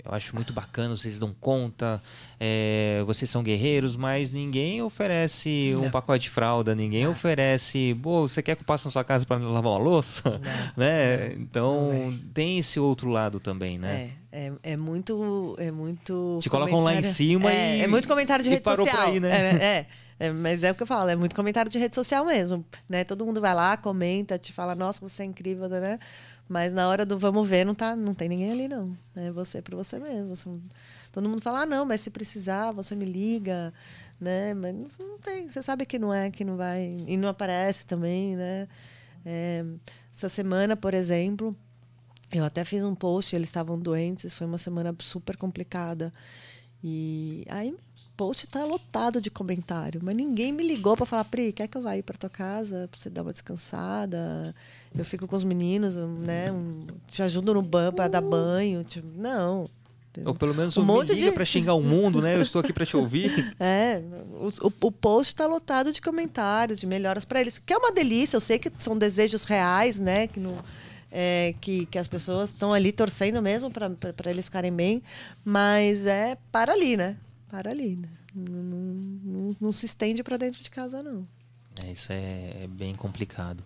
A: eu acho muito bacana, vocês dão conta, é, vocês são guerreiros, mas ninguém oferece um
B: Não.
A: pacote de fralda, ninguém oferece, pô, você quer que eu passe na sua casa para lavar uma louça? *laughs* né? Então,
B: Não
A: tem esse outro lado também, né?
B: É, é, é muito. É muito
A: Te colocam lá em cima
B: é,
A: e-
B: É muito comentário de rede
A: parou por
B: social.
A: aí, né?
B: É, é, *laughs* é, mas é o que eu falo, é muito comentário de rede social mesmo. Né? Todo mundo vai lá, comenta, te fala, nossa, você é incrível, né? Mas na hora do vamos ver, não, tá, não tem ninguém ali, não. É você por você mesmo. Você não- todo mundo fala, ah, não, mas se precisar, você me liga, né? Mas não, não tem. Você sabe que não é, que não vai. E não aparece também, né? É, essa semana, por exemplo, eu até fiz um post, eles estavam doentes, foi uma semana super complicada. E aí post tá lotado de comentário, mas ninguém me ligou para falar, Pri, quer que eu vá ir para tua casa para você dar uma descansada? Eu fico com os meninos, né? um- te ajudo no banho para dar banho. Tipo, não.
A: Ou pelo menos
B: Um
A: um
B: monte de-
A: pra xingar o mundo, né? Eu estou aqui pra te ouvir. *laughs*
B: É, o, o, o post está lotado de comentários, de melhoras para eles, que é uma delícia. Eu sei que são desejos reais, né? Que, não, é, que, que as pessoas estão ali torcendo mesmo para eles ficarem bem, mas é para ali, né? Para ali. Né? Não, não, não, se estende para dentro de casa, não.
A: É, isso é, é bem complicado.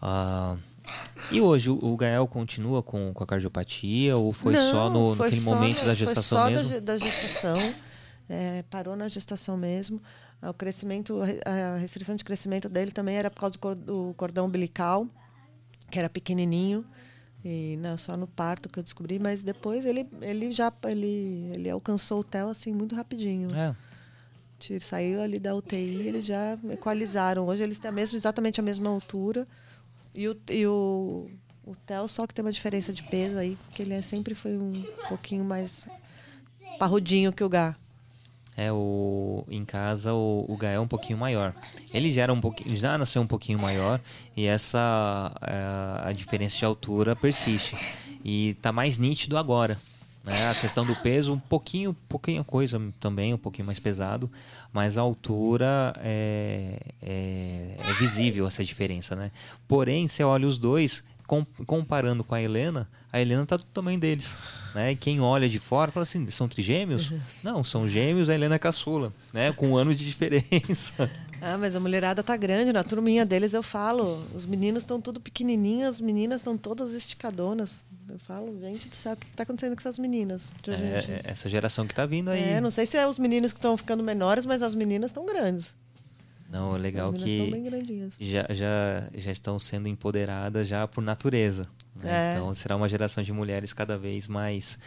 A: Ah, e hoje o, o Gael continua com, com a cardiopatia ou foi
B: Não,
A: só no,
B: foi
A: naquele
B: só
A: momento
B: no-
A: da gestação
B: foi só
A: mesmo?
B: Da, da gestação. é, parou na gestação mesmo. O crescimento, a restrição de crescimento dele também era por causa do cordão umbilical, que era pequenininho. E não, só no parto que eu descobri, mas depois ele, ele já ele, ele alcançou o TEL assim muito rapidinho.
A: É,
B: Saiu ali da UTI, eles já equalizaram. Hoje eles têm a mesma, exatamente a mesma altura. E o, e o, o Theo só que tem uma diferença de peso aí, que ele é, sempre foi um pouquinho mais parrudinho que o Gá.
A: É, o, em casa o, o Gael é um pouquinho maior. Ele já, era um pouquinho, já nasceu um pouquinho maior e essa a, a diferença de altura persiste. E tá mais nítido agora. Né? A questão do peso, um pouquinho, pouquinho coisa também, um pouquinho mais pesado, mas a altura é, é, é visível essa diferença, né? Porém, você olha os dois, com, comparando com a Helena, a Helena tá do tamanho deles. Né? E quem olha de fora fala assim, são trigêmeos? Uhum. Não, são gêmeos, a Helena é caçula, né? Com anos de diferença. *laughs*
B: Ah, mas a mulherada tá grande, na turminha deles eu falo, os meninos estão tudo pequenininhos, as meninas estão todas esticadonas. Eu falo, gente do céu, o que está acontecendo com essas meninas?
A: É, é, essa geração que está vindo aí.
B: É, não sei se é os meninos que estão ficando menores, mas as meninas estão grandes.
A: Não, é legal que já, já, já estão sendo empoderadas já por natureza. Né? É. Então será uma geração de mulheres cada vez mais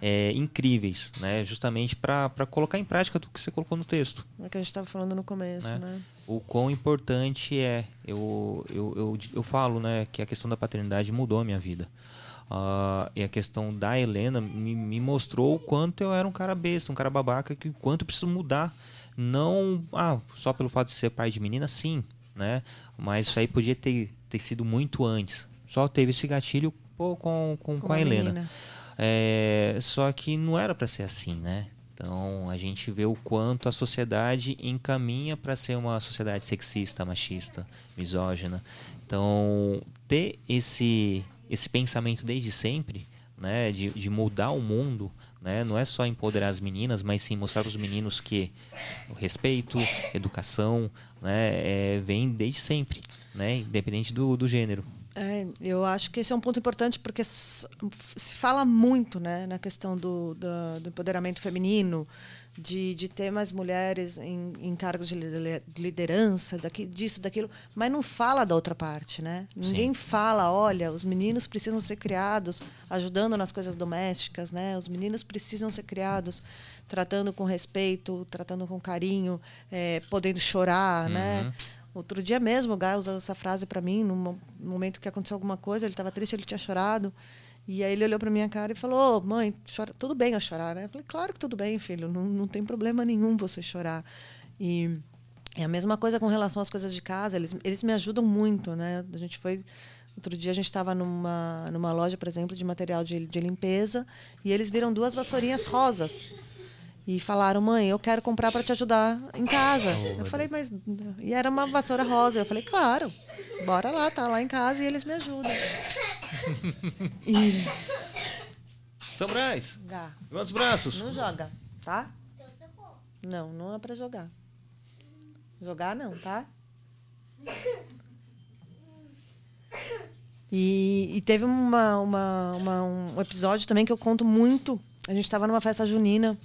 A: é, incríveis, né? justamente para colocar em prática tudo que você colocou no texto.
B: É que a gente estava falando no começo. Né? né?
A: O quão importante é. Eu, eu, eu, eu falo né, que a questão da paternidade mudou a minha vida. Uh, e a questão da Helena me, me, mostrou o quanto eu era um cara besta, um cara babaca, que o quanto eu preciso mudar não, ah, só pelo fato de ser pai de menina, sim, né? Mas isso aí podia ter, ter sido muito antes. Só teve esse gatilho pô, com, com, com, com a Helena. É, só que não era para ser assim, né? Então a gente vê o quanto a sociedade encaminha para ser uma sociedade sexista, machista, misógina. Então ter esse esse pensamento desde sempre, né, de, de mudar o mundo, né? Não é só empoderar as meninas, mas sim mostrar os meninos que respeito, educação, né, é, vem desde sempre, né? Independente do, do gênero.
B: É, eu acho que esse é um ponto importante porque se fala muito né, na questão do, do, do empoderamento feminino, de, de ter mais mulheres em, em cargos de liderança, daqui, disso, daquilo, mas não fala da outra parte, né? Ninguém Sim. fala, olha, os meninos precisam ser criados ajudando nas coisas domésticas, né? Os meninos precisam ser criados tratando com respeito, tratando com carinho, é, podendo chorar, né? uhum. né? Outro dia mesmo, o Gai usou essa frase para mim, no momento que aconteceu alguma coisa, ele estava triste, ele tinha chorado. E aí ele olhou para minha cara e falou: oh, "Mãe, chora, tudo bem eu chorar, né?" Eu falei: "Claro que tudo bem, filho. Não, não tem problema nenhum você chorar." E é a mesma coisa com relação às coisas de casa. Eles, eles me ajudam muito, né? A gente foi Outro dia a gente estava numa, numa loja, por exemplo, de material de, de limpeza e eles viram duas vassourinhas rosas e falaram: "Mãe, eu quero comprar para te ajudar em casa". Oh, eu falei: "Mas e era uma vassoura rosa". Eu falei: "Claro. Bora lá, tá lá em casa e eles me ajudam". *laughs*
A: e... São Braz. Levanta os braços.
B: Não joga, tá? Não, não é pra jogar. Jogar não, tá? E, e teve uma, uma, uma, um episódio também que eu conto muito. A gente estava numa festa junina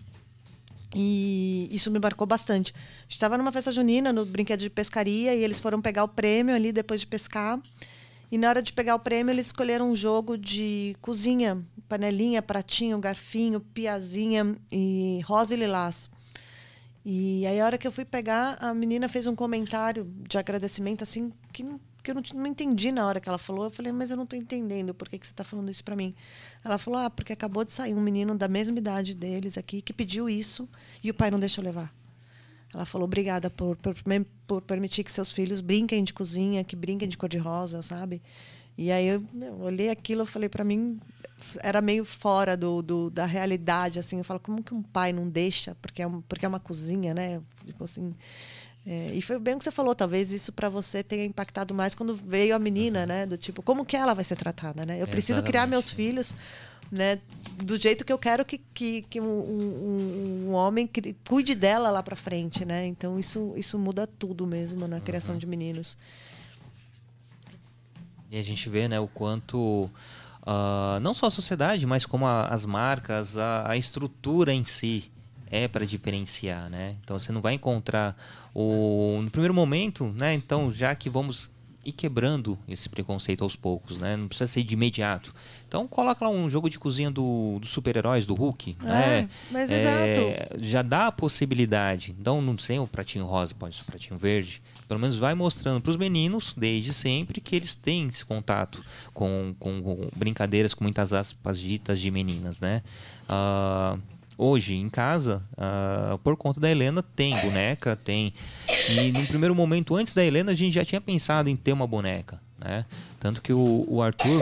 B: e isso me marcou bastante. A gente estava numa festa junina, no brinquedo de pescaria, e eles foram pegar o prêmio ali depois de pescar. E na hora de pegar o prêmio, eles escolheram um jogo de cozinha, panelinha, pratinho, garfinho, piazinha e rosa e lilás. E aí a hora que eu fui pegar, a menina fez um comentário de agradecimento assim que não, que eu não, não entendi na hora que ela falou. Eu falei, mas eu não estou entendendo por que, que você está falando isso para mim. Ela falou, ah, porque acabou de sair um menino da mesma idade deles aqui que pediu isso e o pai não deixou levar. Ela falou obrigada por, por, por permitir que seus filhos brinquem de cozinha, que brinquem de cor-de-rosa, sabe? E aí eu, eu olhei aquilo, eu falei para mim era meio fora do, do, da realidade assim. Eu falo como que um pai não deixa porque é um, porque é uma cozinha, né? Tipo assim. É, e foi bem o que você falou, talvez isso para você tenha impactado mais quando veio a menina, né? Do tipo, como que ela vai ser tratada, né? Eu preciso Exatamente. criar meus filhos né, do jeito que eu quero que, que, que um, um, um homem cuide dela lá para frente, né? Então isso, isso muda tudo mesmo na criação uhum. de meninos.
A: E a gente vê, né, o quanto uh, não só a sociedade, mas como a, as marcas, a, a estrutura em si é para diferenciar, né? Então você não vai encontrar o no primeiro momento, né? Então já que vamos ir quebrando esse preconceito aos poucos, né? Não precisa ser de imediato. Então coloca lá um jogo de cozinha do, dos super-heróis, do Hulk, é, né?
B: Mas é, exato.
A: Já dá a possibilidade. Então não sei o pratinho rosa, pode ser o pratinho verde. Pelo menos vai mostrando para os meninos, desde sempre, que eles têm esse contato com, com, com brincadeiras com muitas aspas ditas de meninas, né? Uh, hoje em casa, uh, por conta da Helena, tem boneca, tem. E no primeiro momento, antes da Helena, a gente já tinha pensado em ter uma boneca, né? Tanto que o, o Arthur,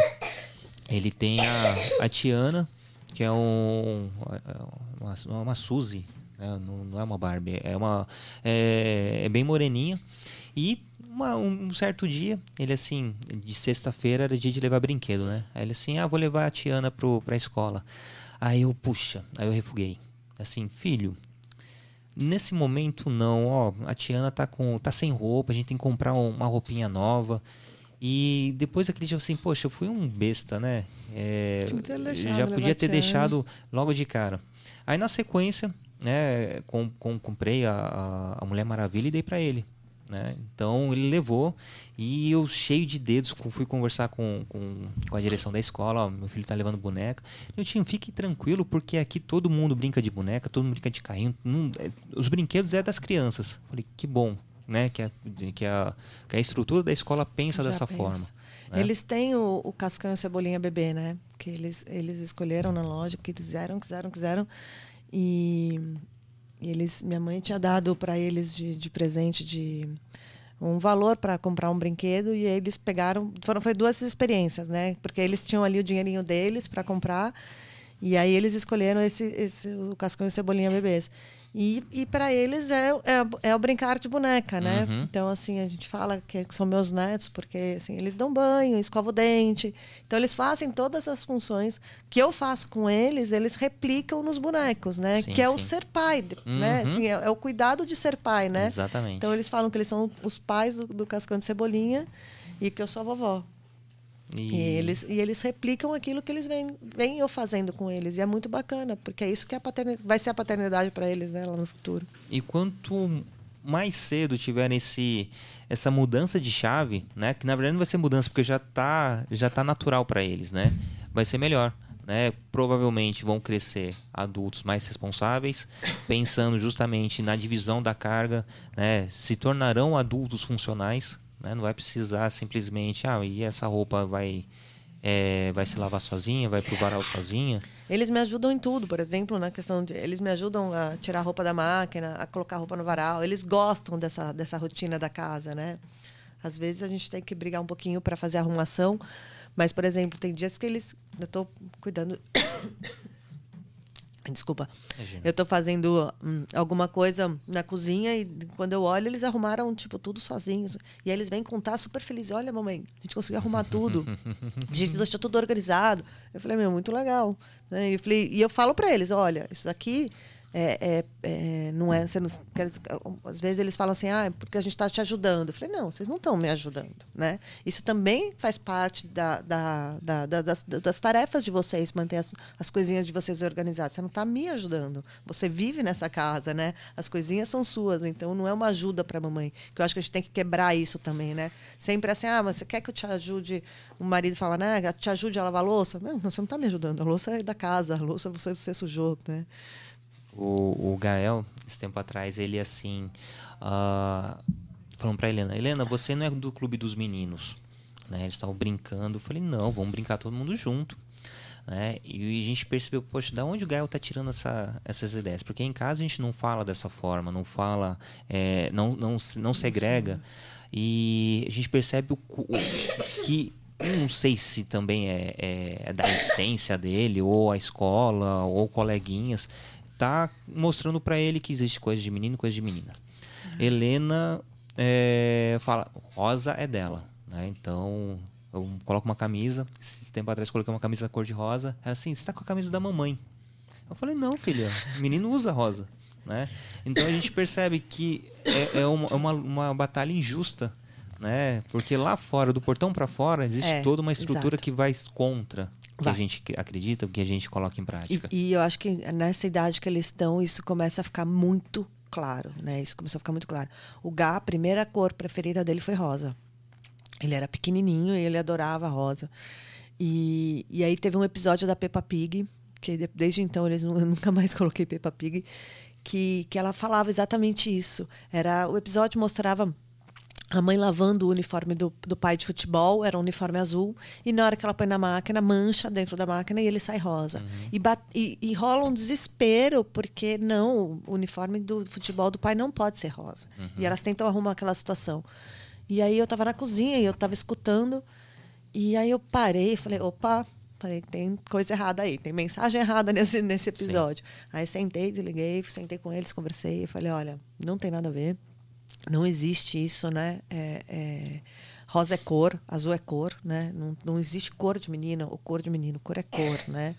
A: ele tem a, a Tiana, que é um, uma, uma Suzy, né? não, não, é uma Barbie, é uma é, é bem moreninha e uma, um certo dia, ele assim, de sexta-feira era dia de levar brinquedo, né? Aí ele assim, ah, vou levar a Tiana pro, pra escola. Aí eu, puxa, aí eu refuguei. Assim, filho, nesse momento não, ó, a Tiana tá com tá sem roupa, a gente tem que comprar uma roupinha nova. E depois aquele dia assim, poxa, eu fui um besta, né? É, já podia ter deixado logo de cara. Aí na sequência, né, com, com, comprei a, a Mulher Maravilha e dei para ele. Né? Então ele levou e eu cheio de dedos fui conversar com, com, com a direção da escola, ó, meu filho está levando boneca. Eu tinha, fique tranquilo porque aqui todo mundo brinca de boneca, todo mundo brinca de carrinho, não, é, os brinquedos é das crianças. Falei, que bom, né? Que a, que a, que a estrutura da escola pensa Já dessa pensa. forma.
B: Né? Eles têm o, o cascão e o cebolinha bebê, né? Que eles, eles escolheram na loja, que quiseram, quiseram, quiseram. E e eles, minha mãe tinha dado para eles de, de presente de um valor para comprar um brinquedo e eles pegaram, foram foi duas experiências, né? Porque eles tinham ali o dinheirinho deles para comprar e aí eles escolheram esse, esse o cascão e cebolinha bebês. E, e para eles é, é, é, o brincar de boneca, né? Uhum. Então, assim, a gente fala que são meus netos, porque assim, eles dão banho, escovam o dente. Então, eles fazem todas as funções que eu faço com eles, eles replicam nos bonecos, né? Sim, que é sim. o ser pai, né? uhum. né? Assim, é, é, o cuidado de ser pai, né?
A: Exatamente.
B: Então, eles falam que eles são os pais do, do Cascão de Cebolinha e que eu sou a vovó. E... e... eles, e eles replicam aquilo que eles vêm, vêm eu fazendo com eles. E é muito bacana, porque é isso que é a paternidade, vai ser a paternidade para eles né, lá no futuro.
A: E quanto mais cedo tiverem esse, essa mudança de chave, né? Que na verdade não vai ser mudança, porque já está já tá natural para eles, né? Vai ser melhor. Né, provavelmente vão crescer adultos mais responsáveis, pensando justamente na divisão da carga, né, se tornarão adultos funcionais, né? Não vai precisar simplesmente, ah, e essa roupa vai, é, vai se lavar sozinha, vai pro varal sozinha.
B: Eles me ajudam em tudo, por exemplo, na questão de. Eles me ajudam a tirar a roupa da máquina, a colocar a roupa no varal. Eles gostam dessa, dessa rotina da casa, né? Às vezes a gente tem que brigar um pouquinho para fazer a arrumação. Mas, por exemplo, tem dias que eles. Eu estou cuidando. *coughs* Desculpa. Imagina. Eu estou fazendo hum, alguma coisa na cozinha e quando eu olho, eles arrumaram, tipo, tudo sozinhos. E aí eles vêm contar super felizes. Olha, mamãe, a gente conseguiu arrumar tudo. *laughs* a gente deixou tudo organizado. Eu falei, meu, muito legal. Né? E, eu falei, e eu falo para eles, olha, isso aqui é, é, é, não é. Você não, às vezes eles falam assim, ah, é porque a gente está te ajudando. Eu falei, não, vocês não estão me ajudando. Né? Isso também faz parte da, da, da, das, das, tarefas de vocês, manter as, as coisinhas de vocês organizadas. Você não está me ajudando. Você vive nessa casa, né? As coisinhas são suas, então não é uma ajuda para a mamãe. Que eu acho que a gente tem que quebrar isso também, né? Sempre assim, ah, mas você quer que eu te ajude? O marido fala, né? Te ajude a lavar a louça? Não, você não está me ajudando. A louça é da casa, a louça você, você sujou, né?
A: O, o Gael, esse tempo atrás, ele assim. Uh, falando pra Helena: Helena, você não é do clube dos meninos. Né? Eles estavam brincando. Eu falei: não, vamos brincar todo mundo junto. Né? E a gente percebeu, poxa, da onde o Gael tá tirando essa, essas ideias? Porque em casa a gente não fala dessa forma, não fala, é, não, não, não segrega. E a gente percebe o, o que não sei se também é, é, é, da essência dele, ou a escola, ou coleguinhas, tá mostrando para ele que existe coisa de menino e coisa de menina. Uhum. Helena é, fala, rosa é dela, né? Então eu coloco uma camisa. Esse tempo atrás coloquei uma camisa cor de rosa. Ela assim, você tá com a camisa da mamãe. Eu falei, não, filha, menino usa rosa. Né? Então a gente percebe que é, é uma, é uma, uma batalha injusta né? Porque lá fora, do portão para fora, existe é, toda uma estrutura exato. que vai contra que a gente acredita, o que a gente coloca em prática.
B: E, e, eu acho que nessa idade que eles estão, isso começa a ficar muito claro, né? Isso começou a ficar muito claro. O Gá, a primeira cor preferida dele foi rosa. Ele era pequenininho e ele adorava rosa. E, e aí teve um episódio da Peppa Pig, que desde então eles *laughs* eu nunca mais coloquei Peppa Pig, que, que ela falava exatamente isso. Era o episódio mostrava a mãe lavando o uniforme do, do pai de futebol, era um uniforme azul, e na hora que ela põe na máquina, mancha dentro da máquina e ele sai rosa.
A: Uhum.
B: E, bat, e, e, rola um desespero, porque não, o uniforme do futebol do pai não pode ser rosa.
A: Uhum.
B: E elas tentam arrumar aquela situação. E aí eu estava na cozinha e eu estava escutando, e aí eu parei e falei, opa, falei, tem coisa errada aí, tem mensagem errada nesse, nesse episódio. Sim. Aí sentei, desliguei, sentei com eles, conversei, e falei, olha, não tem nada a ver não existe isso, né? É, é, rosa é cor, azul é cor, né? Não, não existe cor de menina ou cor de menino, cor é cor, né?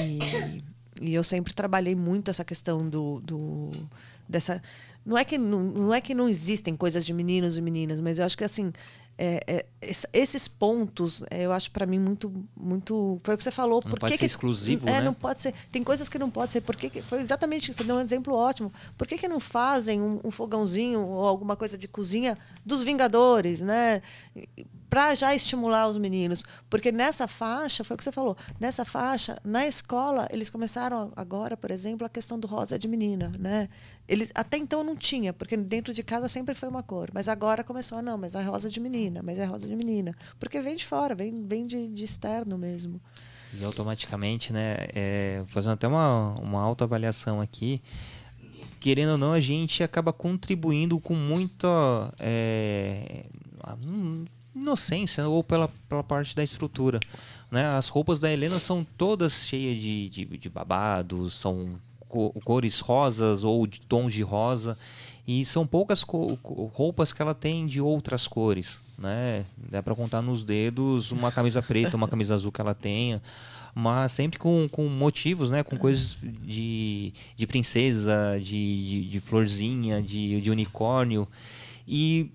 B: E, e eu sempre trabalhei muito essa questão do, do dessa não é que não, não é que não existem coisas de meninos e meninas, mas eu acho que assim é, é, esses pontos, é, eu acho para mim muito, muito. Foi o que você falou.
A: Não
B: por
A: pode
B: que
A: ser
B: que,
A: exclusivo,
B: é,
A: né?
B: não pode ser. Tem coisas que não pode ser. Por que, que foi exatamente você deu um exemplo ótimo. Por que, que não fazem um, um fogãozinho ou alguma coisa de cozinha dos Vingadores, né? Para já estimular os meninos, porque nessa faixa foi o que você falou. Nessa faixa, na escola eles começaram agora, por exemplo, a questão do rosa de menina, né? Ele, até então não tinha, porque dentro de casa sempre foi uma cor. Mas agora começou, não, mas é rosa de menina, mas é rosa de menina. Porque vem de fora, vem, vem de, de externo mesmo.
A: E automaticamente, né, é, fazendo até uma, uma autoavaliação aqui, querendo ou não, a gente acaba contribuindo com muita é, inocência ou pela, pela parte da estrutura. Né? As roupas da Helena são todas cheias de, de, de babados, são cores rosas ou de tons de rosa. E são poucas roupas que ela tem de outras cores, né? Dá para contar nos dedos uma camisa preta, uma camisa azul que ela tenha, mas sempre com, com motivos, né? Com coisas de, de princesa, de, de, de florzinha, de, de unicórnio. E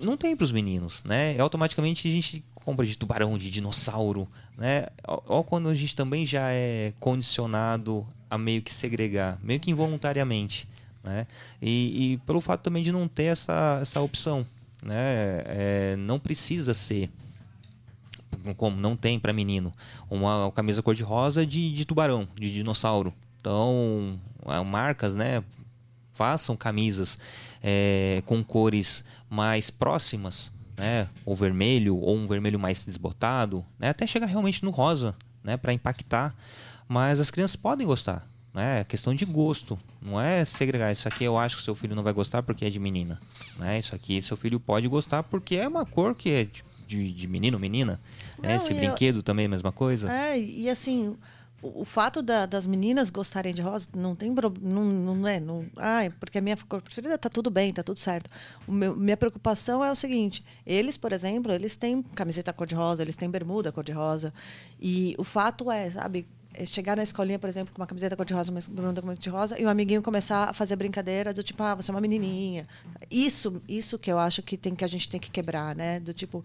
A: não tem para os meninos, né? Automaticamente a gente compra de tubarão, de dinossauro, né? Ou quando a gente também já é condicionado a meio que segregar, meio que involuntariamente, né? E, e pelo fato também de não ter essa, essa opção, né? É, não precisa ser como não tem para menino uma, uma camisa cor de rosa de, de tubarão, de dinossauro. Então, marcas, né? Façam camisas é, com cores mais próximas, né? Ou vermelho, ou um vermelho mais desbotado, né? Até chegar realmente no rosa, né? Para impactar mas as crianças podem gostar. Né? É questão de gosto. Não é segregar. Isso aqui eu acho que seu filho não vai gostar porque é de menina. Né? Isso aqui seu filho pode gostar porque é uma cor que é de, de, de menino ou menina. Não, né? Esse brinquedo eu... também é a mesma coisa.
B: É, e assim, o, fato da, das meninas gostarem de rosa não tem não, não é não ah, porque a minha cor preferida tá tudo bem tá tudo certo meu, minha preocupação é o seguinte eles por exemplo eles têm camiseta cor de rosa eles têm bermuda cor de rosa e o fato é sabe é chegar na escolinha, por exemplo, com uma camiseta cor-de-rosa, uma bermuda cor-de-rosa, e um amiguinho começar a fazer brincadeira do tipo, ah, você é uma menininha. Isso, isso que eu acho que tem que a gente tem que quebrar, né? Do tipo,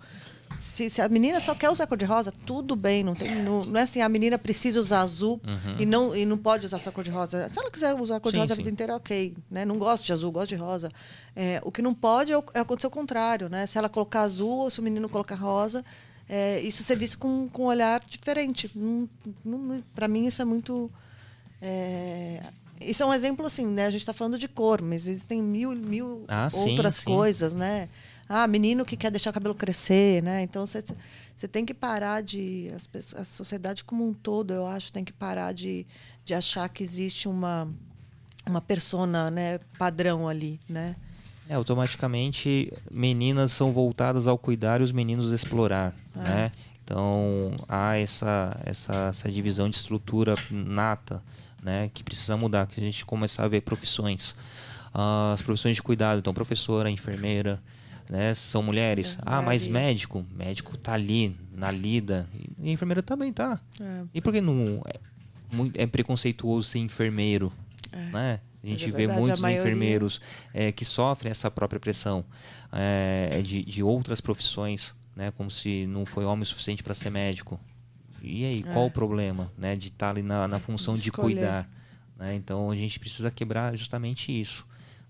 B: se, se a menina só quer usar cor-de-rosa, tudo bem, não tem, não, não, é assim, a menina precisa usar azul uhum. e não e não pode usar só cor-de-rosa. Se ela quiser usar cor-de-rosa a vida inteira, ok, né? Não gosto de azul, gosto de rosa. É, o que não pode é, é acontecer o contrário, né? Se ela colocar azul ou se o menino colocar rosa, é, isso ser visto com, com um olhar diferente. Para mim, isso é muito. É, isso é um exemplo assim, né? A gente está falando de cor, mas existem mil, mil
A: ah,
B: outras
A: sim,
B: coisas, né? Ah, menino que quer deixar o cabelo crescer, né? Então você, você tem que parar de. A sociedade como um todo, eu acho, tem que parar de, de achar que existe uma, uma persona né, padrão ali, né?
A: É, automaticamente meninas são voltadas ao cuidar e os meninos explorar, é. né? Então há essa, essa, essa divisão de estrutura nata, né? Que precisa mudar, que a gente começar a ver profissões. Uh, as profissões de cuidado, então professora, enfermeira, né? São mulheres. Ah, mas médico, médico tá ali na lida e enfermeira também tá. É. E por que não é, é preconceituoso ser enfermeiro, é. né? A gente é vê muitos enfermeiros é, que sofrem essa própria pressão é, de, de outras profissões, né? Como se não foi homem o suficiente para ser médico. E aí, qual o problema, né? De estar tá ali na, na função de, de cuidar. Né? Então, a gente precisa quebrar justamente isso.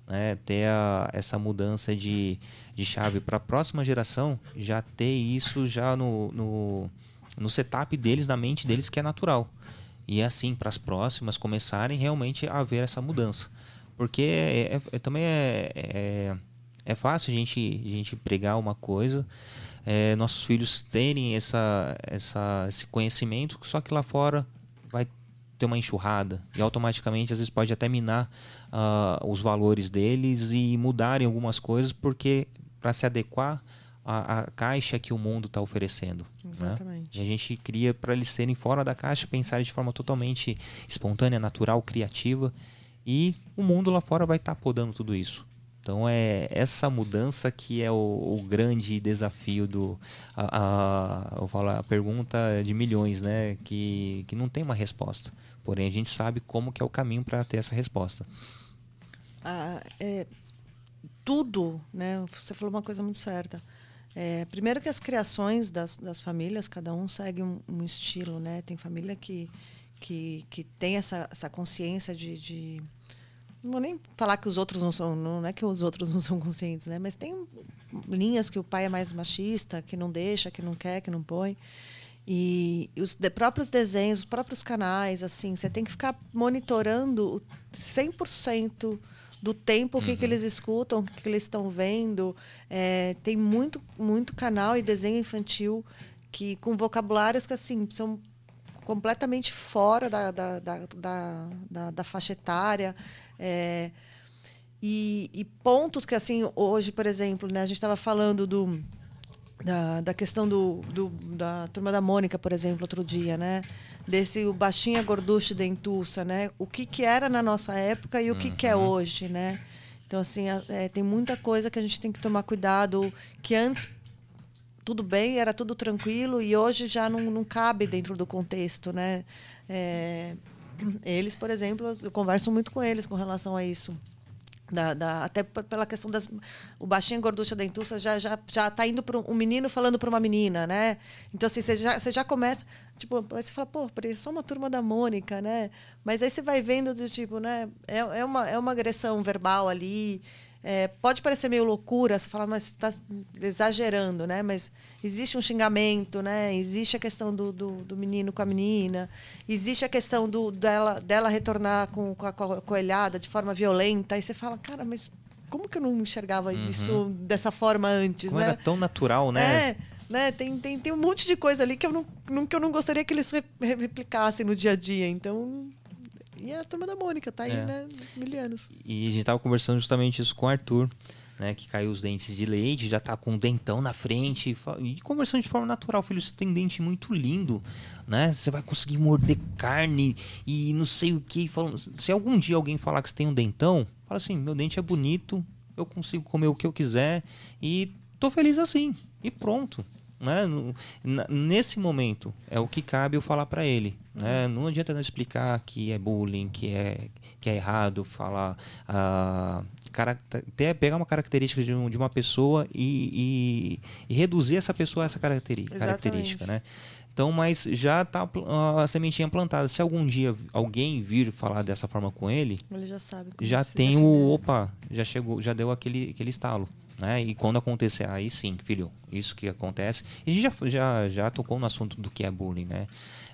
A: Né? Ter a, essa mudança de, de chave para a próxima geração, já ter isso já no, no, no setup deles, na mente deles, que é natural e assim para as próximas começarem realmente a ver essa mudança. Porque é, é, é também é, é, É fácil a gente, a gente pregar uma coisa, é, nossos filhos terem essa, essa, esse conhecimento, só que lá fora vai ter uma enxurrada. E automaticamente às vezes pode até minar uh, os valores deles e mudarem algumas coisas porque para se adequar à, à, caixa que o mundo está oferecendo.
B: Né? Exatamente.
A: Né? E a gente cria para eles serem fora da caixa, pensarem de forma totalmente espontânea, natural, criativa e o mundo lá fora vai estar tá podando tudo isso. Então é essa mudança que é o, o grande desafio do a, a, eu falo, a pergunta de milhões, né? Que, que não tem uma resposta. Porém a gente sabe como que é o caminho para ter essa resposta.
B: Ah, é, tudo, né? Você falou uma coisa muito certa. É, primeiro que as criações das, das famílias, cada um segue um, um estilo, né? Tem família que que, que tem essa, essa consciência de, de não vou nem falar que os outros não são, não é que os outros não *laughs* são conscientes, né? Mas tem linhas que o pai é mais machista, que não deixa, que não quer, que não põe. E os de, próprios desenhos, os próprios canais, assim, você tem que ficar monitorando 100% do tempo o que, uhum. que eles escutam, o que, que eles estão vendo. É, tem muito, muito canal e desenho infantil que com vocabulários que assim são completamente fora da, da, da, da, da, da faixa etária. É, e, e, pontos que, assim, hoje, por exemplo, né, a gente estava falando do, da, da questão do, do, da turma da Mônica, por exemplo, outro dia, né? Desse o baixinha gorduche dentuça, né? O que, que era na nossa época e o que, uhum. que é uhum. hoje, né? Então, assim, é, tem muita coisa que a gente tem que tomar cuidado, que antes tudo bem, era tudo tranquilo e hoje já não, não cabe dentro do contexto, né? É, eles, por exemplo, eu converso muito com eles com relação a isso. Da, da, até pela questão das. O baixinho gorducha dentuça já já já está indo para um menino falando para uma menina, né? Então, assim, você já, você já começa. Tipo, você fala, pô, é só uma turma da Mônica, né? Mas aí você vai vendo do tipo, né? É, é, uma, é uma agressão verbal ali. É, pode parecer meio loucura, você fala, mas está exagerando, né? Mas existe um xingamento, né? Existe a questão do, do, do, menino com a menina, existe a questão do, dela, dela retornar com, com a coelhada de forma violenta. Aí você fala, cara, mas como que eu não enxergava uhum. isso dessa forma antes,
A: como
B: né?
A: Era tão natural, né?
B: É, né? Tem, tem, tem um monte de coisa ali que eu não, que eu não gostaria que eles replicassem no dia a dia. Então, e a turma da Mônica, tá aí, é. né? Mil anos.
A: E a gente tava conversando justamente isso com o Arthur, né? Que caiu os dentes de leite, já tá com um dentão na frente. E conversando de forma natural, filho, você tem dente muito lindo, né? Você vai conseguir morder carne e não sei o que. Se algum dia alguém falar que você tem um dentão, fala assim: meu dente é bonito, eu consigo comer o que eu quiser e tô feliz assim. E pronto. Né? Nesse momento, é o que cabe eu falar para ele. Né? Não adianta não explicar que é bullying, que é, que é errado falar. Ah, ter, pegar uma característica de, um, de uma pessoa e, e, e, reduzir essa pessoa a essa característica. característica né? Então, mas já está a sementinha plantada. Se algum dia alguém vir falar dessa forma com ele,
B: ele já sabe.
A: Já tem o opa, já chegou, já deu aquele, aquele estalo. Né? E quando acontecer, aí sim, filho, isso que acontece. E a gente já, já, já tocou no assunto do que é bullying, né?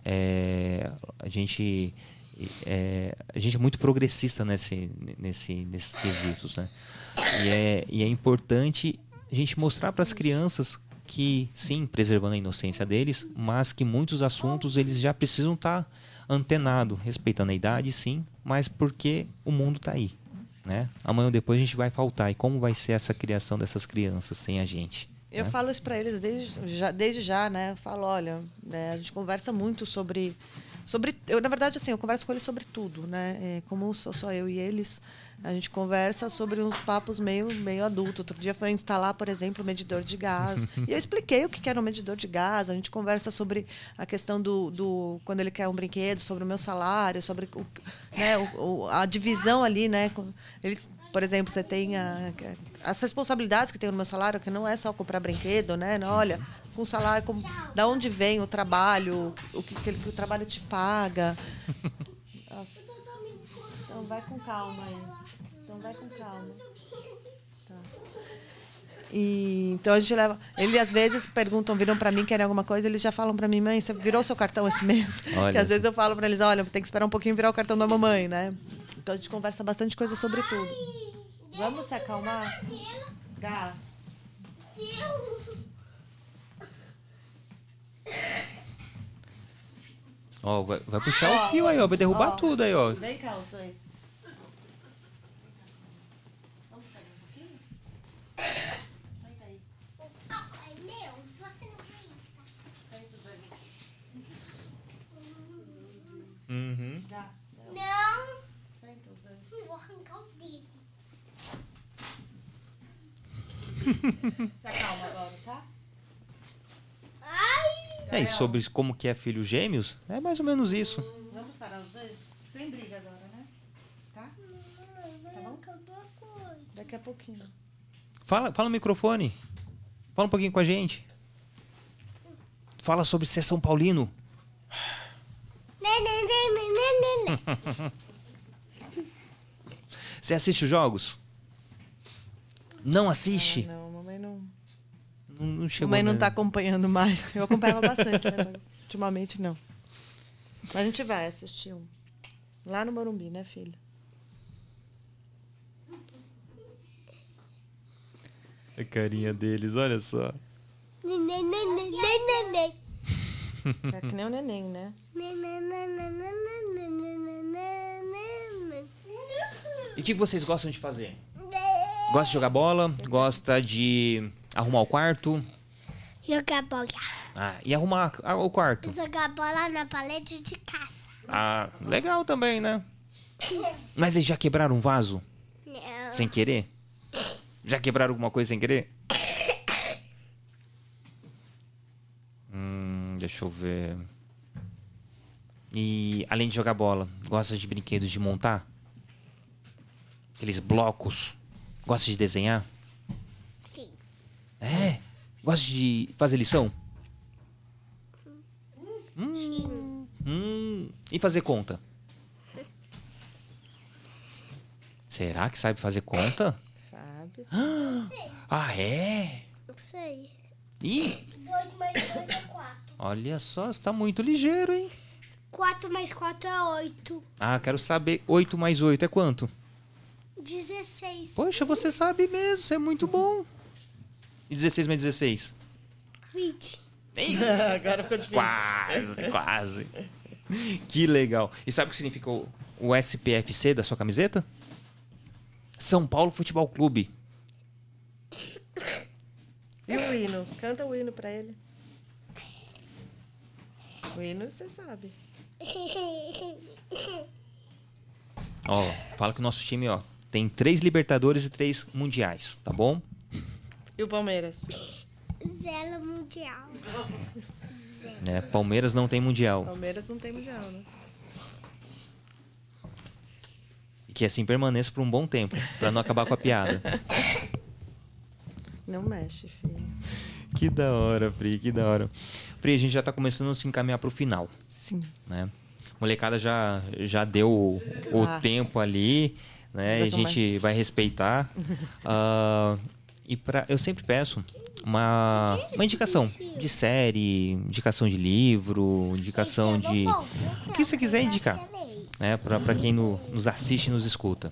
A: É, a gente é, a gente é muito progressista nesse, nesse, nesses quesitos, né? E é, e é importante a gente mostrar para as crianças que, sim, preservando a inocência deles, mas que muitos assuntos eles já precisam estar tá antenados, respeitando a idade, sim, mas porque o mundo está aí. Né? Amanhã ou depois a gente vai faltar. E como vai ser essa criação dessas crianças sem a gente?
B: Eu
A: né?
B: falo isso para eles desde já, desde já, né? Eu falo, olha, né, a gente conversa muito sobre sobre eu na verdade assim eu converso com eles sobre tudo né? É, como sou só eu e eles a gente conversa sobre uns papos meio meio adulto. Outro dia foi instalar por exemplo o medidor de gás. *laughs* E eu expliquei o que era um medidor de gás. A gente conversa sobre a questão do, do quando ele quer um brinquedo sobre o meu salário sobre o, né, o, a divisão ali né? Eles por exemplo, você tem a, as responsabilidades que tem no meu salário, que não é só comprar brinquedo, né? Olha, com salário, com, da onde vem o trabalho, o que, que, que o trabalho te paga. Nossa. Então vai com calma aí. Então vai com calma. Tá. E, então a gente leva. Eles às vezes perguntam, viram para mim, querem alguma coisa, eles já falam para mim, mãe, você virou seu cartão esse mês? Olha que às vezes eu falo para eles, olha, tem que esperar um pouquinho virar o cartão da mamãe, né? Então a gente conversa bastante coisa sobre tudo. Vamos se acalmar? Gá,
A: Ó, vai, vai puxar o fio aí, ó. Vai derrubar
B: Ó.
A: tudo aí, ó.
B: vem cá os dois. Vamos sair um pouquinho? Senta aí.
C: É meu, você não vai.
B: Senta os dois.
A: Uhum.
C: Não,
B: senta os dois.
C: eu vou arrancar o dele. *laughs*
B: Se acalma agora, tá?
A: É, e sobre como que é filho gêmeos, é mais ou menos isso.
B: Vamos parar os dois? Sem briga agora, né? Tá?
C: vai
B: bom? Daqui a pouquinho.
A: Fala, fala no microfone. Fala um pouquinho com a gente. Fala sobre ser São Paulino.
C: Neném, neném, neném. *laughs*
A: Você assiste os jogos? Não assiste?
B: Ah, não. Não,
A: não chegou.
B: mamãe não
A: né?
B: tá acompanhando mais. Eu acompanhava bastante, mas ultimamente não. Mas a gente vai assistir um. Lá no Morumbi, né, filho?
A: A carinha deles, olha só.
C: Neném, neném, neném, neném.
B: É que nem o neném, né?
A: E o que vocês gostam de fazer? Gosta de jogar bola? Gosta de arrumar o quarto?
C: Jogar bola.
A: Ah, e arrumar o quarto?
C: Jogar bola na parede de casa.
A: Ah, legal também, né? Mas eles já quebraram um vaso
C: Não.
A: sem querer? Já quebraram alguma coisa sem querer? Hum, deixa eu ver. E além de jogar bola, gosta de brinquedos de montar? Aqueles blocos? Gosta de desenhar? É? Gosta de fazer lição?
C: Sim.
A: Hum, e fazer conta? Será que sabe fazer conta?
B: Sabe? *gasps*
A: Ah, é?
C: Não sei.
A: Ih,
C: 2 mais 2 é 4.
A: olha só, você tá muito ligeiro, hein?
C: 4 mais 4 é 8.
A: Ah, quero saber. 8 mais 8 é quanto?
C: 16.
A: Poxa, você sabe mesmo, você é muito bom. E 16 mais 16?
C: 20.
A: Ih, *laughs*
B: Agora ficou difícil.
A: quase, quase. Que legal. E sabe o que significa o, o SPFC da sua camiseta? São Paulo Futebol Clube.
B: E o hino? Canta o hino pra ele. O hino você sabe.
A: Ó, fala que o nosso time, ó, tem três Libertadores e três Mundiais, tá bom?
B: E o Palmeiras?
C: Zero mundial. *laughs*
A: É, Palmeiras não tem Mundial.
B: Palmeiras não tem mundial, né?
A: E que assim permaneça por um bom tempo, pra não acabar com a piada.
B: Não mexe, filho.
A: Que da hora, Pri, que da hora. Pri, a gente já tá começando a se encaminhar pro final,
B: Sim.
A: né? Molecada já, já deu o, o
B: Ah.
A: tempo ali, né? E a gente vai respeitar. *laughs* Ah, e pra, eu sempre peço uma, uma indicação de série, indicação de livro, indicação de. O que você quiser indicar, né? Pra, pra quem no- nos assiste e nos escuta.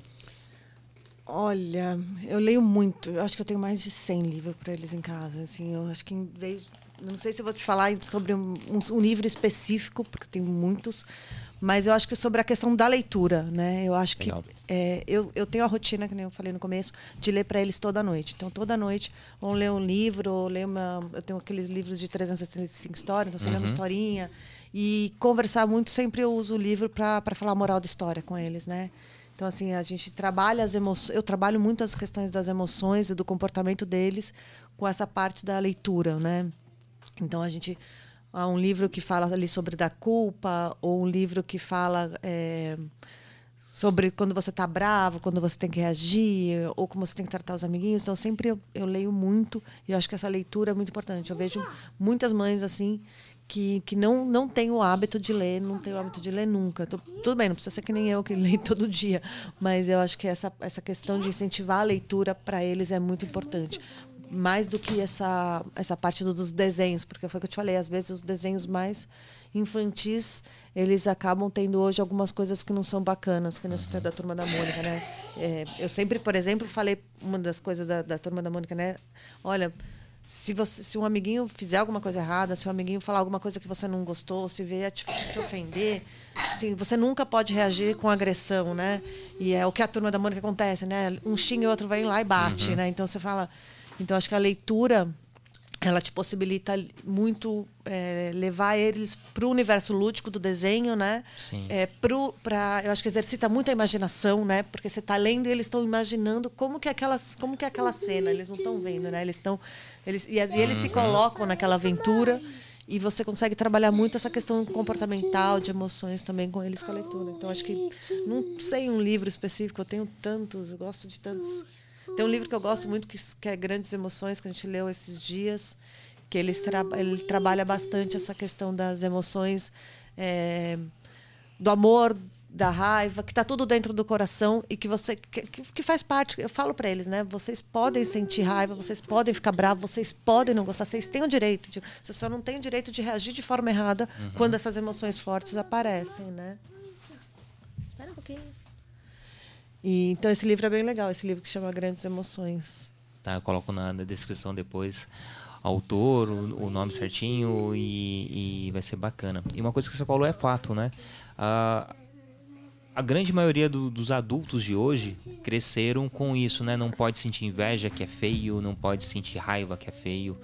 B: Olha, eu leio muito. Eu acho que eu tenho mais de 100 livros para eles em casa. Assim, eu acho que em vez, eu não sei se vou te falar sobre um, um- um livro específico, porque tem muitos, mas eu acho que sobre a questão da leitura, né? Eu acho que é, eu, eu tenho a rotina, que nem eu falei no começo, de ler para eles toda noite. Então, toda noite, ou ler um livro, ou ler uma. Eu tenho aqueles livros de 365 histórias, então você lê uma historinha. E conversar muito, sempre eu uso o livro para falar a moral da história com eles, né? Então, assim, a gente trabalha as emoções. Eu trabalho muito as questões das emoções e do comportamento deles com essa parte da leitura, né? Então, a gente. Há um livro que fala ali sobre da culpa, ou um livro que fala é, sobre quando você está bravo, quando você tem que reagir, ou como você tem que tratar os amiguinhos. Então, sempre eu, eu leio muito, e eu acho que essa leitura é muito importante. Eu vejo muitas mães assim que, que não, não têm o hábito de ler, não têm o hábito de ler nunca. Tô- tudo bem, não precisa ser que nem eu que leio *laughs* todo dia, mas eu acho que essa, essa questão de incentivar a leitura para eles é muito importante. Mais do que essa, essa parte do- dos desenhos, porque foi o que eu te falei, às vezes os desenhos mais infantis, eles acabam tendo hoje algumas coisas que não são bacanas, que nem o da Turma da Mônica, né? É, eu sempre, por exemplo, falei uma das coisas da, da Turma da Mônica, né? Olha, se, você, se um amiguinho fizer alguma coisa errada, se um amiguinho falar alguma coisa que você não gostou, se vier te, te ofender, assim, você nunca pode reagir com agressão, né? E é o que a turma da Mônica acontece, né? Um xinga e o outro vai lá e bate, né? Então você fala. Então acho que a leitura ela te possibilita muito é, levar eles para o universo lúdico do desenho, né?
A: Sim.
B: É, pro, pra, eu acho que exercita muito a imaginação, né? Porque você está lendo e eles estão imaginando como que é aquelas, como que é aquela cena. Eles não estão vendo, né? Eles estão, eles e, e eles se colocam naquela aventura e você consegue trabalhar muito essa questão comportamental, de emoções também com eles com a leitura. Então acho que não sei um livro específico. Eu tenho tantos, eu gosto de tantos. Tem um livro que eu gosto muito que, que é Grandes Emoções que a gente leu esses dias que eles tra ele trabalha bastante essa questão das emoções, é, do amor, da raiva, que está tudo dentro do coração e que você que, que faz parte. Eu falo para eles, né? Vocês podem sentir raiva, vocês podem ficar bravos, vocês podem não gostar, vocês têm o direito. De, você só não tem o direito de reagir de forma errada
A: Uhum.
B: quando essas emoções fortes aparecem, né? Espera um pouquinho. E, então esse livro é bem legal, esse livro que chama Grandes Emoções.
A: Tá, eu coloco na, na descrição depois autor, o, o nome certinho e, e vai ser bacana. E uma coisa que você falou é fato, né? A, a grande maioria do- dos adultos de hoje cresceram com isso, né? Não pode sentir inveja que é feio, não pode sentir raiva que é feio,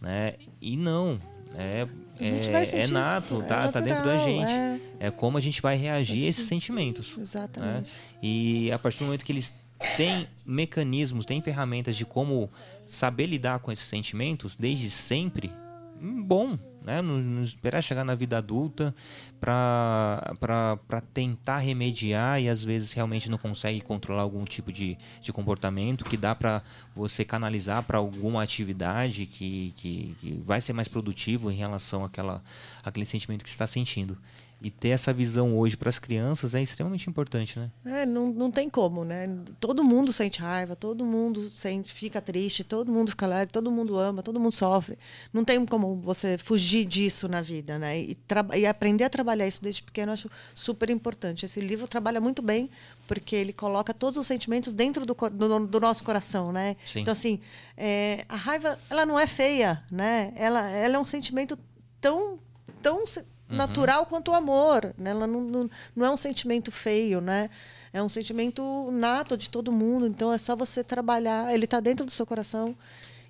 A: né? E não, é, É, é
B: isso,
A: nato,
B: é
A: tá, tá dentro da
B: natural,
A: gente.
B: é.
A: É como a gente vai reagir a esses sentimentos. né?
B: Exatamente.
A: E a partir do momento que eles têm mecanismos, têm ferramentas de como saber lidar com esses sentimentos desde sempre, hum, bom, né? Não, não esperar chegar na vida adulta para tentar remediar e às vezes realmente não consegue controlar algum tipo de, de comportamento que dá para você canalizar para alguma atividade que, que, que vai ser mais produtivo em relação àquela, àquele sentimento que está sentindo. E ter essa visão hoje para as crianças é extremamente importante, né?
B: É, não, não tem como, né? Todo mundo sente raiva, todo mundo sente, fica triste, todo mundo fica alegre, todo mundo ama, todo mundo sofre. Não tem como você fugir disso na vida, né? E, e aprender a trabalhar isso desde pequeno eu acho super importante. Esse livro trabalha muito bem porque ele coloca todos os sentimentos dentro do, do, do nosso coração, né?
A: Sim.
B: Então assim, é, a raiva, ela não é feia, né? Ela, ela é um sentimento tão tão se- natural quanto o amor, né? Ela não, não, não é um sentimento feio, né? É um sentimento nato de todo mundo. Então é só você trabalhar. Ele está dentro do seu coração.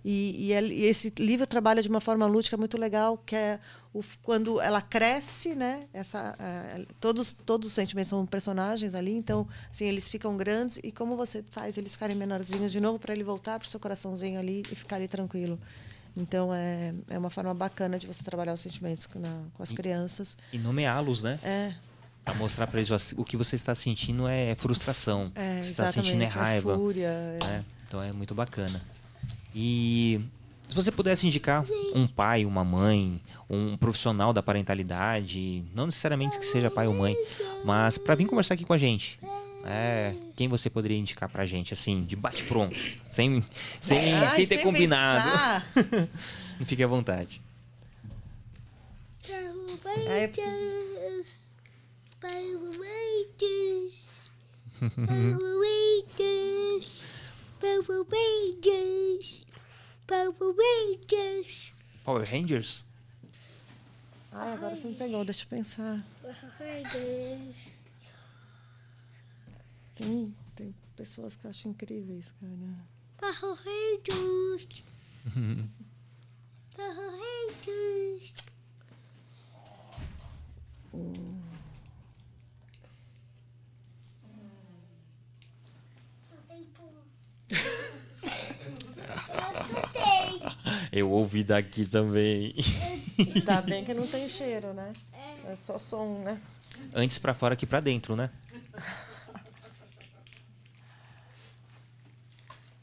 B: E, e e esse livro trabalha de uma forma lúdica muito legal, que é o quando ela cresce, né? Essa, eh, todos, todos os sentimentos são personagens ali, então assim, eles ficam grandes e como você faz eles ficarem menorzinhos de novo para ele voltar para o seu coraçãozinho ali e ficar ali tranquilo. Então é, é uma forma bacana de você trabalhar os sentimentos com, na- com as crianças.
A: E nomeá-los, né?
B: É,
A: Pra mostrar pra eles o que você está sentindo é frustração.
B: é
A: o que você está sentindo é
B: exatamente,
A: raiva.
B: fúria. é.
A: né? Então é muito bacana. E se você pudesse indicar um pai, uma mãe, um profissional da parentalidade, não necessariamente que seja pai ou mãe, mas para vir conversar aqui com a gente. É, quem você poderia indicar pra gente, assim, de bate-pronto, sem, sem,
B: Ai,
A: sem ter
B: sem
A: combinado.
B: pensar. *laughs*
A: Fique à vontade.
B: Eu preciso-
C: Palmeiras, palmeiras, *laughs* palmeiras, palmeiras,
A: Power Rangers?
B: Ai, agora você me pegou, deixa eu pensar.
C: palmeiras.
B: Tem, tem pessoas que eu acho incríveis, cara.
C: Palmeiras. Só tem pum. Eu escutei.
A: Eu ouvi daqui também.
B: Ainda bem que não tem cheiro, né? É só som, né?
A: Antes pra fora que pra dentro, né? *laughs*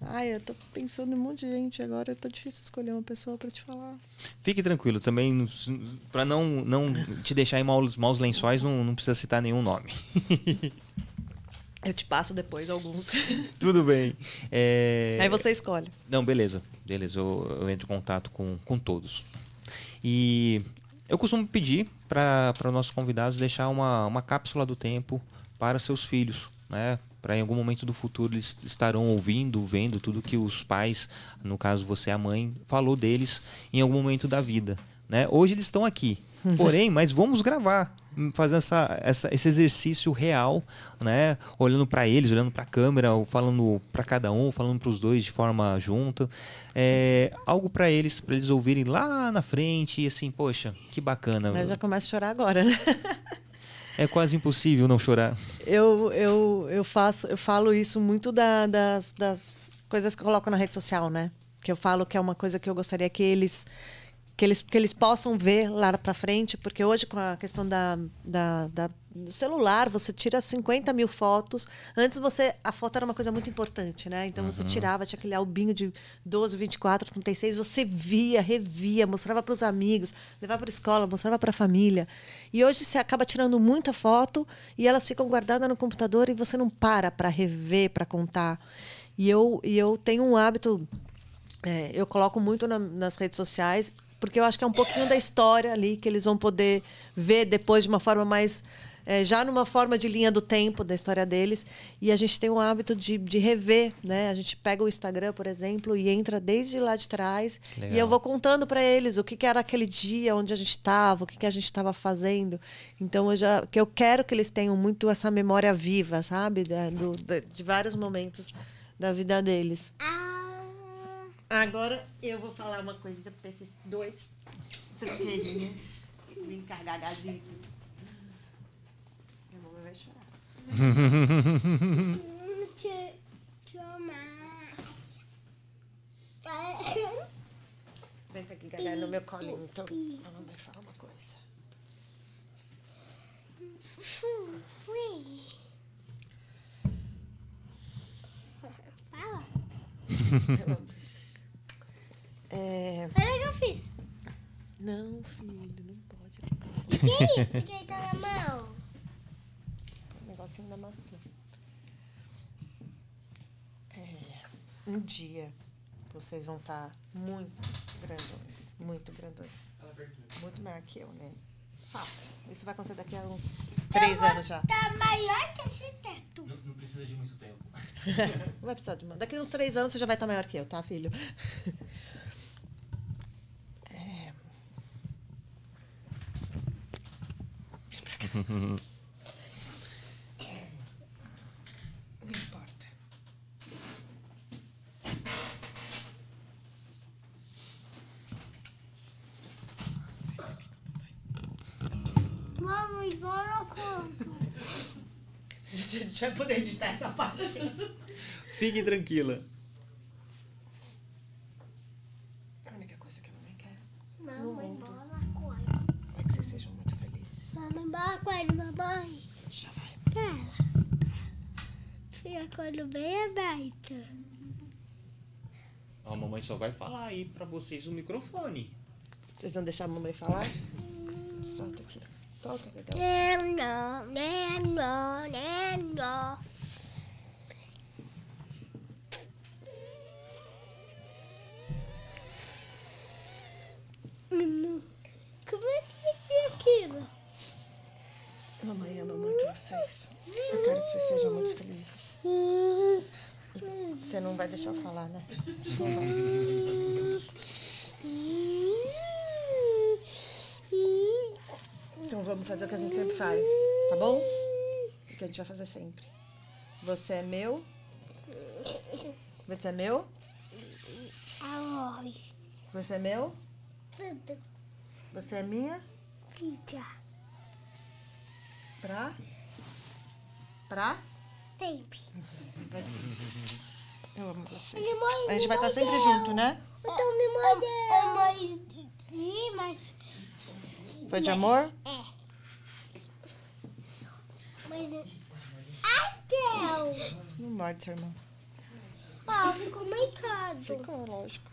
B: Ai, eu tô pensando em um monte de gente agora. Tá difícil escolher uma pessoa pra te falar.
A: Fique tranquilo, também para não, não te deixar em maus, maus lençóis, não, não precisa citar nenhum nome. *laughs*
B: Eu te passo depois alguns. *laughs*
A: Tudo bem. É...
B: Aí você escolhe.
A: Não, beleza. Beleza, eu, eu entro em contato com, com todos. E eu costumo pedir para nossos convidados deixar uma, uma cápsula do tempo para seus filhos, né? Para em algum momento do futuro eles estarão ouvindo, vendo tudo que os pais, no caso você a mãe, falou deles em algum momento da vida, né? Hoje eles estão aqui, *laughs* porém, mas vamos gravar, fazer essa, essa, esse exercício real, né? Olhando para eles, olhando para a câmera, falando para cada um, falando para os dois de forma junta, é, algo para eles, para eles ouvirem lá na frente e assim, poxa, que bacana.
B: Eu já começo a chorar agora, né? *laughs*
A: É quase impossível não chorar.
B: Eu, eu, eu, faço, eu falo isso muito da, das, das coisas que eu coloco na rede social, né? Que eu falo que é uma coisa que eu gostaria que eles que eles, que eles possam ver lá para frente, porque hoje com a questão da, da, da, do celular, você tira 50 mil fotos. Antes você a foto era uma coisa muito importante, né? Então você
A: Uhum.
B: tirava, tinha aquele albinho de 12, 24, 36, você via, revia, mostrava para os amigos, levava para a escola, mostrava para a família. E hoje você acaba tirando muita foto e elas ficam guardadas no computador e você não para para rever, para contar. E eu, e eu tenho um hábito é, eu coloco muito na- nas redes sociais, porque eu acho que é um pouquinho da história ali que eles vão poder ver depois de uma forma mais. É, já numa forma de linha do tempo da história deles. E a gente tem o hábito de, de rever, né? A gente pega o Instagram, por exemplo, e entra desde lá de trás.
A: Legal.
B: E eu vou contando para eles o que, que era aquele dia, onde a gente estava, o que, que a gente estava fazendo. Então, eu já, que eu quero que eles tenham muito essa memória viva, sabe? Da- do- da- de vários momentos da vida deles.
C: Ah,
B: Agora eu vou falar uma coisa para esses dois tranqueirinhos. Vem cá, gagazito. Minha mamãe vai chorar.
C: te, te amar. *laughs*
B: Senta aqui, gaga, no meu colinho. Então, a mamãe fala uma coisa.
C: Fala.
B: Eu amo vocês. É...
C: Olha o que eu fiz.
B: Não, filho, não pode.
C: O que é isso que ele tá na mão?
B: Um negocinho da maçã. É, um dia vocês vão estar muito grandões. Muito grandões. Muito maior que eu, né? Fácil. Isso vai acontecer daqui a uns três anos já.
C: Tá maior que esse teto.
A: Não, precisa de muito tempo.
B: Não *laughs* vai precisar de uma. Daqui a uns três anos você já vai estar maior que eu, tá, filho? *laughs* É. Não *laughs* importa.
C: Vamos embora quanto?
B: A gente vai poder editar essa parte.
A: Fique tranquila.
B: A única coisa que a mamãe quer
C: Vamos embora quanto?
B: é que vocês sejam muito felizes.
C: Vamos embora com ele, mamãe.
B: Já vai.
C: Pera. Fica com ele bem aberto.
A: A mamãe só vai falar aí pra vocês o microfone.
B: Vocês vão deixar a mamãe falar? Solta aqui. Solta, perdão.
C: Não, não, não, não. Como é que ser aquilo?
B: Mamãe ama muito vocês. Eu quero que vocês sejam muito felizes. Você não vai deixar eu falar, né? Não vai. Então vamos fazer o que a gente sempre faz, tá bom? O que a gente vai fazer sempre. Você é meu. Você é meu.
C: Aoi.
B: Você é meu.
C: Tudo.
B: Você é minha. Pra. Pra.
C: Sempre.
B: Eu amo você. A gente vai estar sempre junto, né?
C: Então me mordeu.
B: Foi de amor?
C: É. Mas... Ai, Deus!
B: Não morde, seu irmão.
C: Ó, ficou marcado.
B: Ficou, lógico.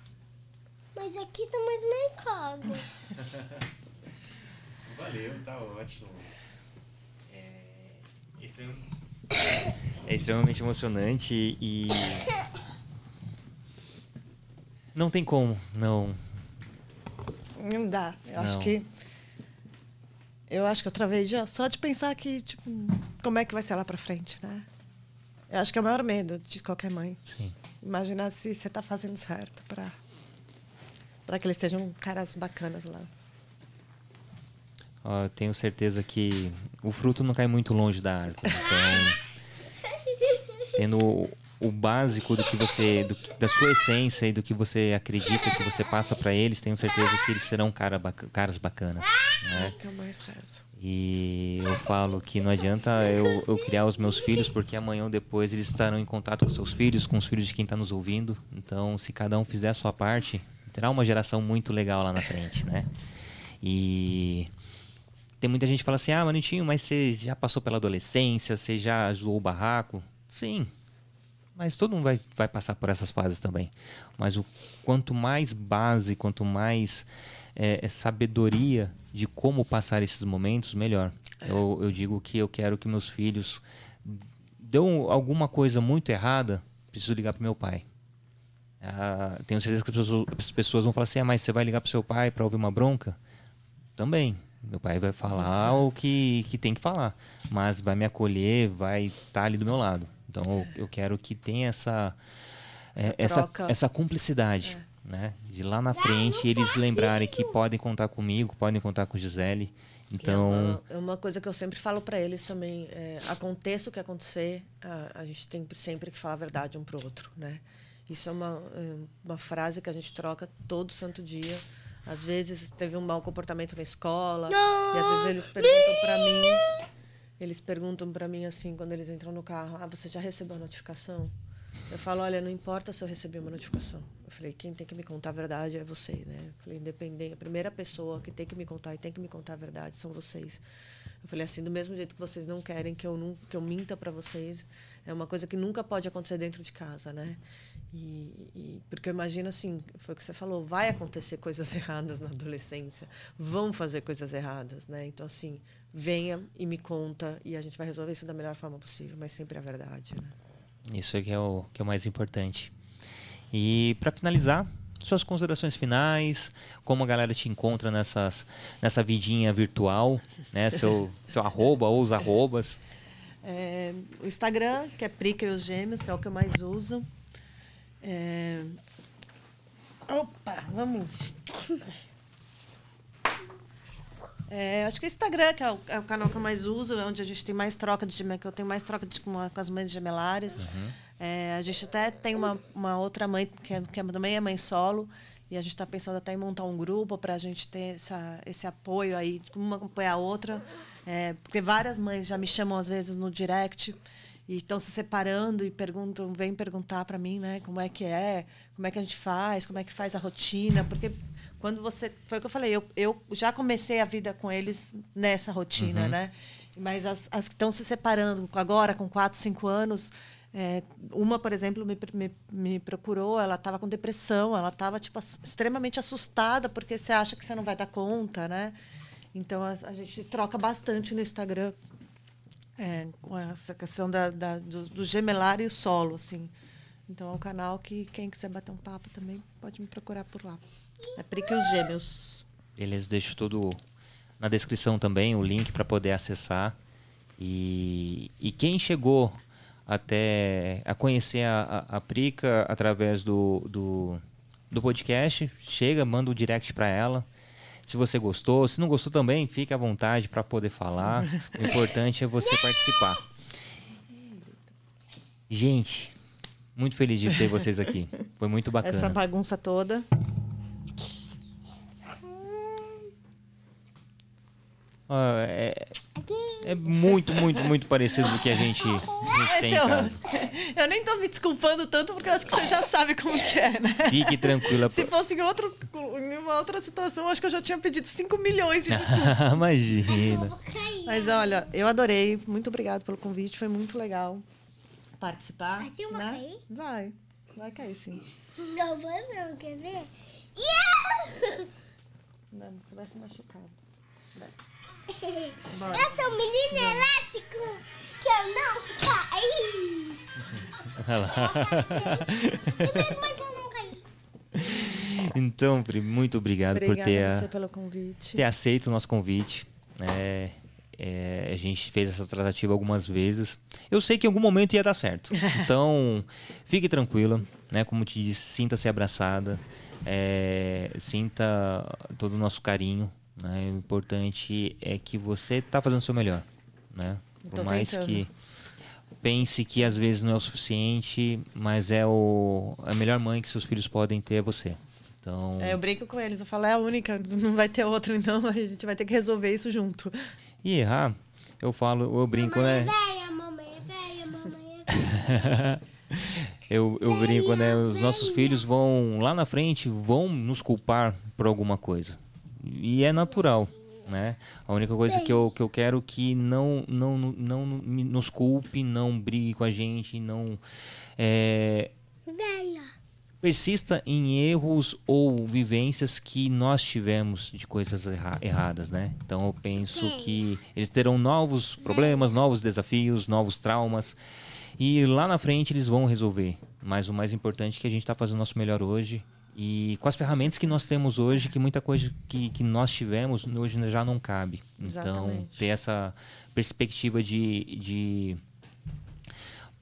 C: Mas aqui tá mais marcado. *laughs*
A: Valeu, tá ótimo. É, um- *coughs* É extremamente emocionante e. *coughs* Não tem como, não.
B: Não dá. Eu
A: Não.
B: acho que. Eu acho que eu travei já só de pensar que, tipo, como é que vai ser lá pra frente, né? Eu acho que é o maior medo de qualquer mãe.
A: Sim.
B: Imaginar se você tá fazendo certo para para que eles sejam caras bacanas lá.
A: Eu tenho certeza que o fruto não cai muito longe da árvore. Então, *laughs* tendo o, básico do que você, do da sua essência e do que você acredita que você passa pra eles, tenho certeza que eles serão cara caras bacanas. Né?
B: Que eu mais rezo.
A: E eu falo que não adianta eu, eu criar os meus filhos, porque amanhã ou depois eles estarão em contato com seus filhos, com os filhos de quem está nos ouvindo. Então, se cada um fizer a sua parte, terá uma geração muito legal lá na frente, né? E tem muita gente que fala assim: ah, Manutinho, mas você já passou pela adolescência, você já zoou o barraco? Sim, mas todo mundo vai, vai passar por essas fases também. Mas o quanto mais base, quanto mais é, é sabedoria de como passar esses momentos, melhor. Eu, eu digo que eu quero que meus filhos deu alguma coisa muito errada, preciso ligar pro meu pai. Ah, tenho certeza que as pessoas, as pessoas vão falar assim: ah, mas você vai ligar pro seu pai para ouvir uma bronca? Também. Meu pai vai falar o que, que tem que falar, mas vai me acolher, vai estar ali do meu lado. Então eu, eu quero que tenha essa é, essa, essa cumplicidade, né? De lá na frente eles lembrarem que podem contar comigo, podem contar com Gisele. Então,
B: é, uma, é uma coisa que eu sempre falo para eles também. É, aconteça o que acontecer, a, a gente tem sempre que falar a verdade um pro outro, né? Isso é uma, é, uma frase que a gente troca todo santo dia. Às vezes teve um mau comportamento na escola e às vezes eles perguntam para mim, eles perguntam para mim assim quando eles entram no carro, ah, você já recebeu a notificação? Eu falo, olha, não importa se eu recebi uma notificação. Eu falei, quem tem que me contar a verdade é você, né? Eu falei, independente, a primeira pessoa que tem que me contar e tem que me contar a verdade são vocês. Eu falei assim, do mesmo jeito que vocês não querem que eu que eu minta para vocês, é uma coisa que nunca pode acontecer dentro de casa, né? E, e- porque eu imagino assim, foi o que você falou, vai acontecer coisas *laughs* erradas na adolescência, vão fazer coisas erradas, né? Então assim, venha e me conta e a gente vai resolver isso da melhor forma possível, mas sempre a verdade, né?
A: isso é que é o, que é o mais importante. E para finalizar, suas considerações finais, como a galera te encontra nessas, nessa vidinha virtual, né? *laughs* Seu, seu arroba ou os arrobas.
B: É, o Instagram, que é Prica e os Gêmeos, que é o que eu mais uso. É, Opa, vamos. É, acho que o Instagram, que é o, é o canal que eu mais uso, é onde a gente tem mais troca de que eu tenho mais troca de, com, com as mães gemelares. É, a gente até tem uma, uma outra mãe que, é, que é- também é mãe solo. E a gente está pensando até em montar um grupo para a gente ter essa, esse apoio aí, uma apoiar a outra. É, porque várias mães já me chamam às vezes no direct e estão se separando e perguntam, vêm perguntar para mim, né, como é que é, como é que a gente faz, como é que faz a rotina, porque quando você, foi o que eu falei, eu, eu já comecei a vida com eles nessa rotina, né? Mas as, as que estão se separando agora com 4, 5 anos, é, uma, por exemplo, me, me, me procurou, ela estava com depressão, ela estava tipo, extremamente assustada, porque você acha que você não vai dar conta, né? Então, a, a gente troca bastante no Instagram é, com essa questão da, da- do, do gemelar e o solo, assim. Então, é um canal que quem quiser bater um papo também pode me procurar por lá. É Prica e os Gêmeos.
A: Beleza, deixo tudo na descrição também, o link para poder acessar. E, e quem chegou até a conhecer a, a, a Prica através do, do, do podcast, chega, manda o direct para ela. Se você gostou, se não gostou também, fique à vontade para poder falar. O importante é você participar. Gente, muito feliz de ter vocês aqui. Foi muito bacana.
B: Essa bagunça toda.
A: É, é muito, muito, muito parecido do que a gente, a gente tem em
B: Então,
A: casa. *laughs*
B: eu nem tô me desculpando tanto, porque eu acho que você já sabe como que é, né?
A: Fique tranquila.
B: Se fosse em, outro, em uma outra situação, eu acho que eu já tinha pedido 5 milhões de desculpas. *laughs*
A: Imagina.
C: Vou cair.
B: Mas olha, eu adorei. Muito obrigada pelo convite. Foi muito legal participar.
C: Mas eu vou
B: né?
C: cair?
B: Vai. Vai cair, sim.
C: Não vou não, quer ver? Yeah!
B: Não, você vai se machucar. Vai.
C: Eu sou um menino elástico que eu não caí.
A: Olha lá.
C: E mesmo assim eu não caí.
A: Então, Pri, muito obrigado por
B: Obrigada
A: ter,
B: a pelo convite.
A: ter aceito o nosso convite. É, é, a gente fez essa tratativa algumas vezes. Eu sei que em algum momento ia dar certo. *laughs* Então, fique tranquila, né? Como te disse, sinta-se abraçada, é, sinta todo o nosso carinho. Né? O importante é que você está fazendo o seu melhor, né? Por
B: Tô
A: mais
B: tentando.
A: que pense que às vezes não é o suficiente, mas é o a melhor mãe que seus filhos podem ter é você. Então,
B: É, eu brinco com eles, eu falo, é a única, não vai ter outra, então a gente vai ter que resolver isso junto.
A: e errar, eu falo, eu brinco,
C: Mamãe é
A: né?
C: velha, mamãe é velha, mamãe é velha. *laughs*
A: Eu, eu brinco, né? Os nossos filhos vão lá na frente, vão nos culpar por alguma coisa. E é natural, né? A única coisa que eu, que eu quero que não, não, não me- nos culpe, não brigue com a gente, não é, persista em erros ou vivências que nós tivemos de coisas erra- erradas, né? Então eu penso que eles terão novos problemas, novos desafios, novos traumas e lá na frente eles vão resolver. Mas o mais importante é que a gente está fazendo o nosso melhor hoje e com as ferramentas que nós temos hoje, que muita coisa que, que nós tivemos hoje já não cabe. Então
B: Exatamente.
A: ter essa perspectiva de, de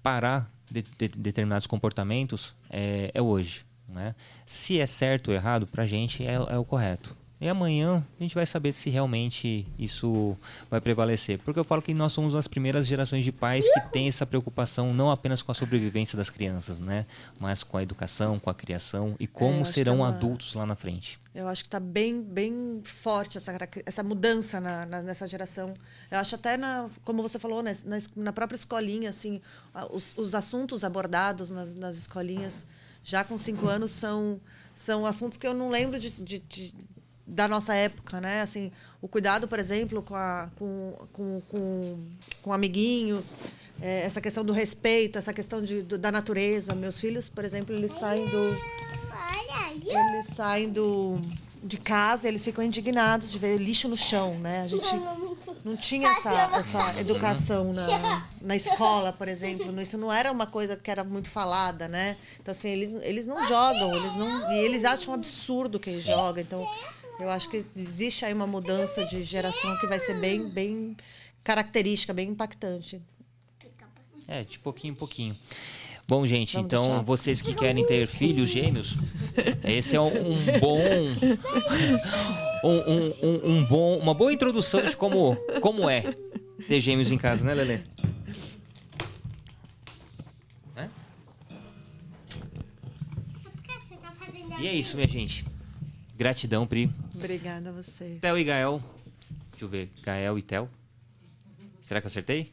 A: parar de, de- determinados comportamentos é, é hoje. Né? Se é certo ou errado, pra gente é, é o correto. E amanhã a gente vai saber se realmente isso vai prevalecer. Porque eu falo que nós somos as primeiras gerações de pais que têm essa preocupação não apenas com a sobrevivência das crianças, né? Mas com a educação, com a criação e como
B: que
A: serão
B: é
A: adultos lá na frente.
B: Eu acho que está bem, bem forte essa, essa mudança na, na- nessa geração. Eu acho até, na, como você falou, né, na, na própria escolinha, assim, os, os assuntos abordados nas, nas escolinhas, já com cinco anos, são, são assuntos que eu não lembro de, de- de- da nossa época, né? Assim, o cuidado, por exemplo, com, a, com, com, com, com amiguinhos, é, essa questão do respeito, essa questão de, do- da natureza. Meus filhos, por exemplo, eles saem do eles saem do, de casa, eles ficam indignados de ver lixo no chão, né? A gente não tinha essa, essa educação na, na escola, por exemplo. Isso não era uma coisa que era muito falada, né? Então, assim, eles, eles não jogam, eles não. E eles acham absurdo que eles jogam. Então, eu acho que existe aí uma mudança de geração que vai ser bem, bem característica, bem impactante.
A: É, de pouquinho em pouquinho. Bom, gente,
B: Vamos
A: então vocês que querem ter filhos gêmeos, esse é um, um bom, um, um- um- bom, uma boa introdução de como, como é ter gêmeos em casa, né, Lelê? Né? E é isso, minha gente. Gratidão, Pri.
B: Obrigada a você.
A: Theo e Gael. Deixa eu ver, Gael e Theo. Será que eu acertei?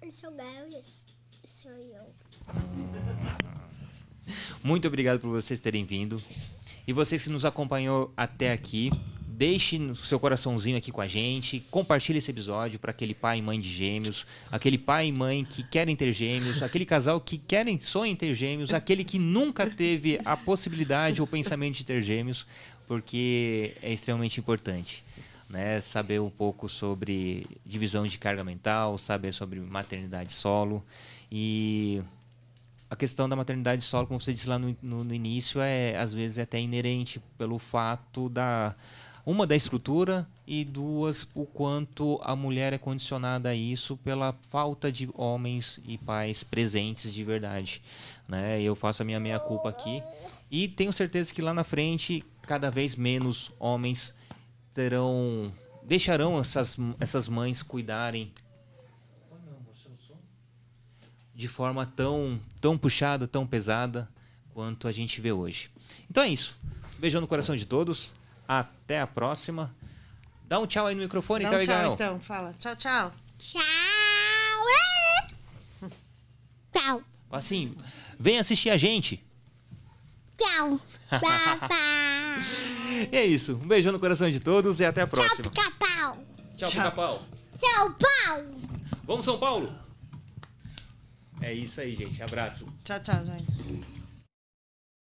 C: Eu sou o Gael e esse sou eu.
A: Muito obrigado por vocês terem vindo. E vocês que nos acompanhou até aqui, deixe o seu coraçãozinho aqui com a gente, compartilhe esse episódio para aquele pai e mãe de gêmeos, aquele pai e mãe que querem ter gêmeos, aquele casal que querem sonham em ter gêmeos, aquele que nunca teve a possibilidade ou pensamento de ter gêmeos, porque é extremamente importante. Né, saber um pouco sobre divisão de carga mental, saber sobre maternidade solo e a questão da maternidade solo, como você disse lá no, no- no início, é às vezes é até inerente pelo fato da uma da estrutura e duas o quanto a mulher é condicionada a isso pela falta de homens e pais presentes de verdade, né? Eu faço a minha meia culpa aqui e tenho certeza que lá na frente cada vez menos homens terão deixarão essas essas mães cuidarem de forma tão, tão puxada, tão pesada quanto a gente vê hoje. Então é isso. Beijão no coração de todos. Até a próxima. Dá um tchau aí no microfone,
B: Dá
A: então,
B: um tchau,
A: Igael.
B: então. Fala. Tchau, tchau.
C: Tchau. Tchau.
A: Assim, vem assistir a gente.
C: Tchau. *laughs*
A: E é isso. Um beijão no coração de todos e até a
C: Tchau,
A: próxima.
C: pica-pau.
A: Tchau,
B: Tchau.
A: pica-pau.
C: São Paulo.
A: Vamos, São Paulo? É isso aí, gente. Abraço.
B: Tchau, tchau, gente.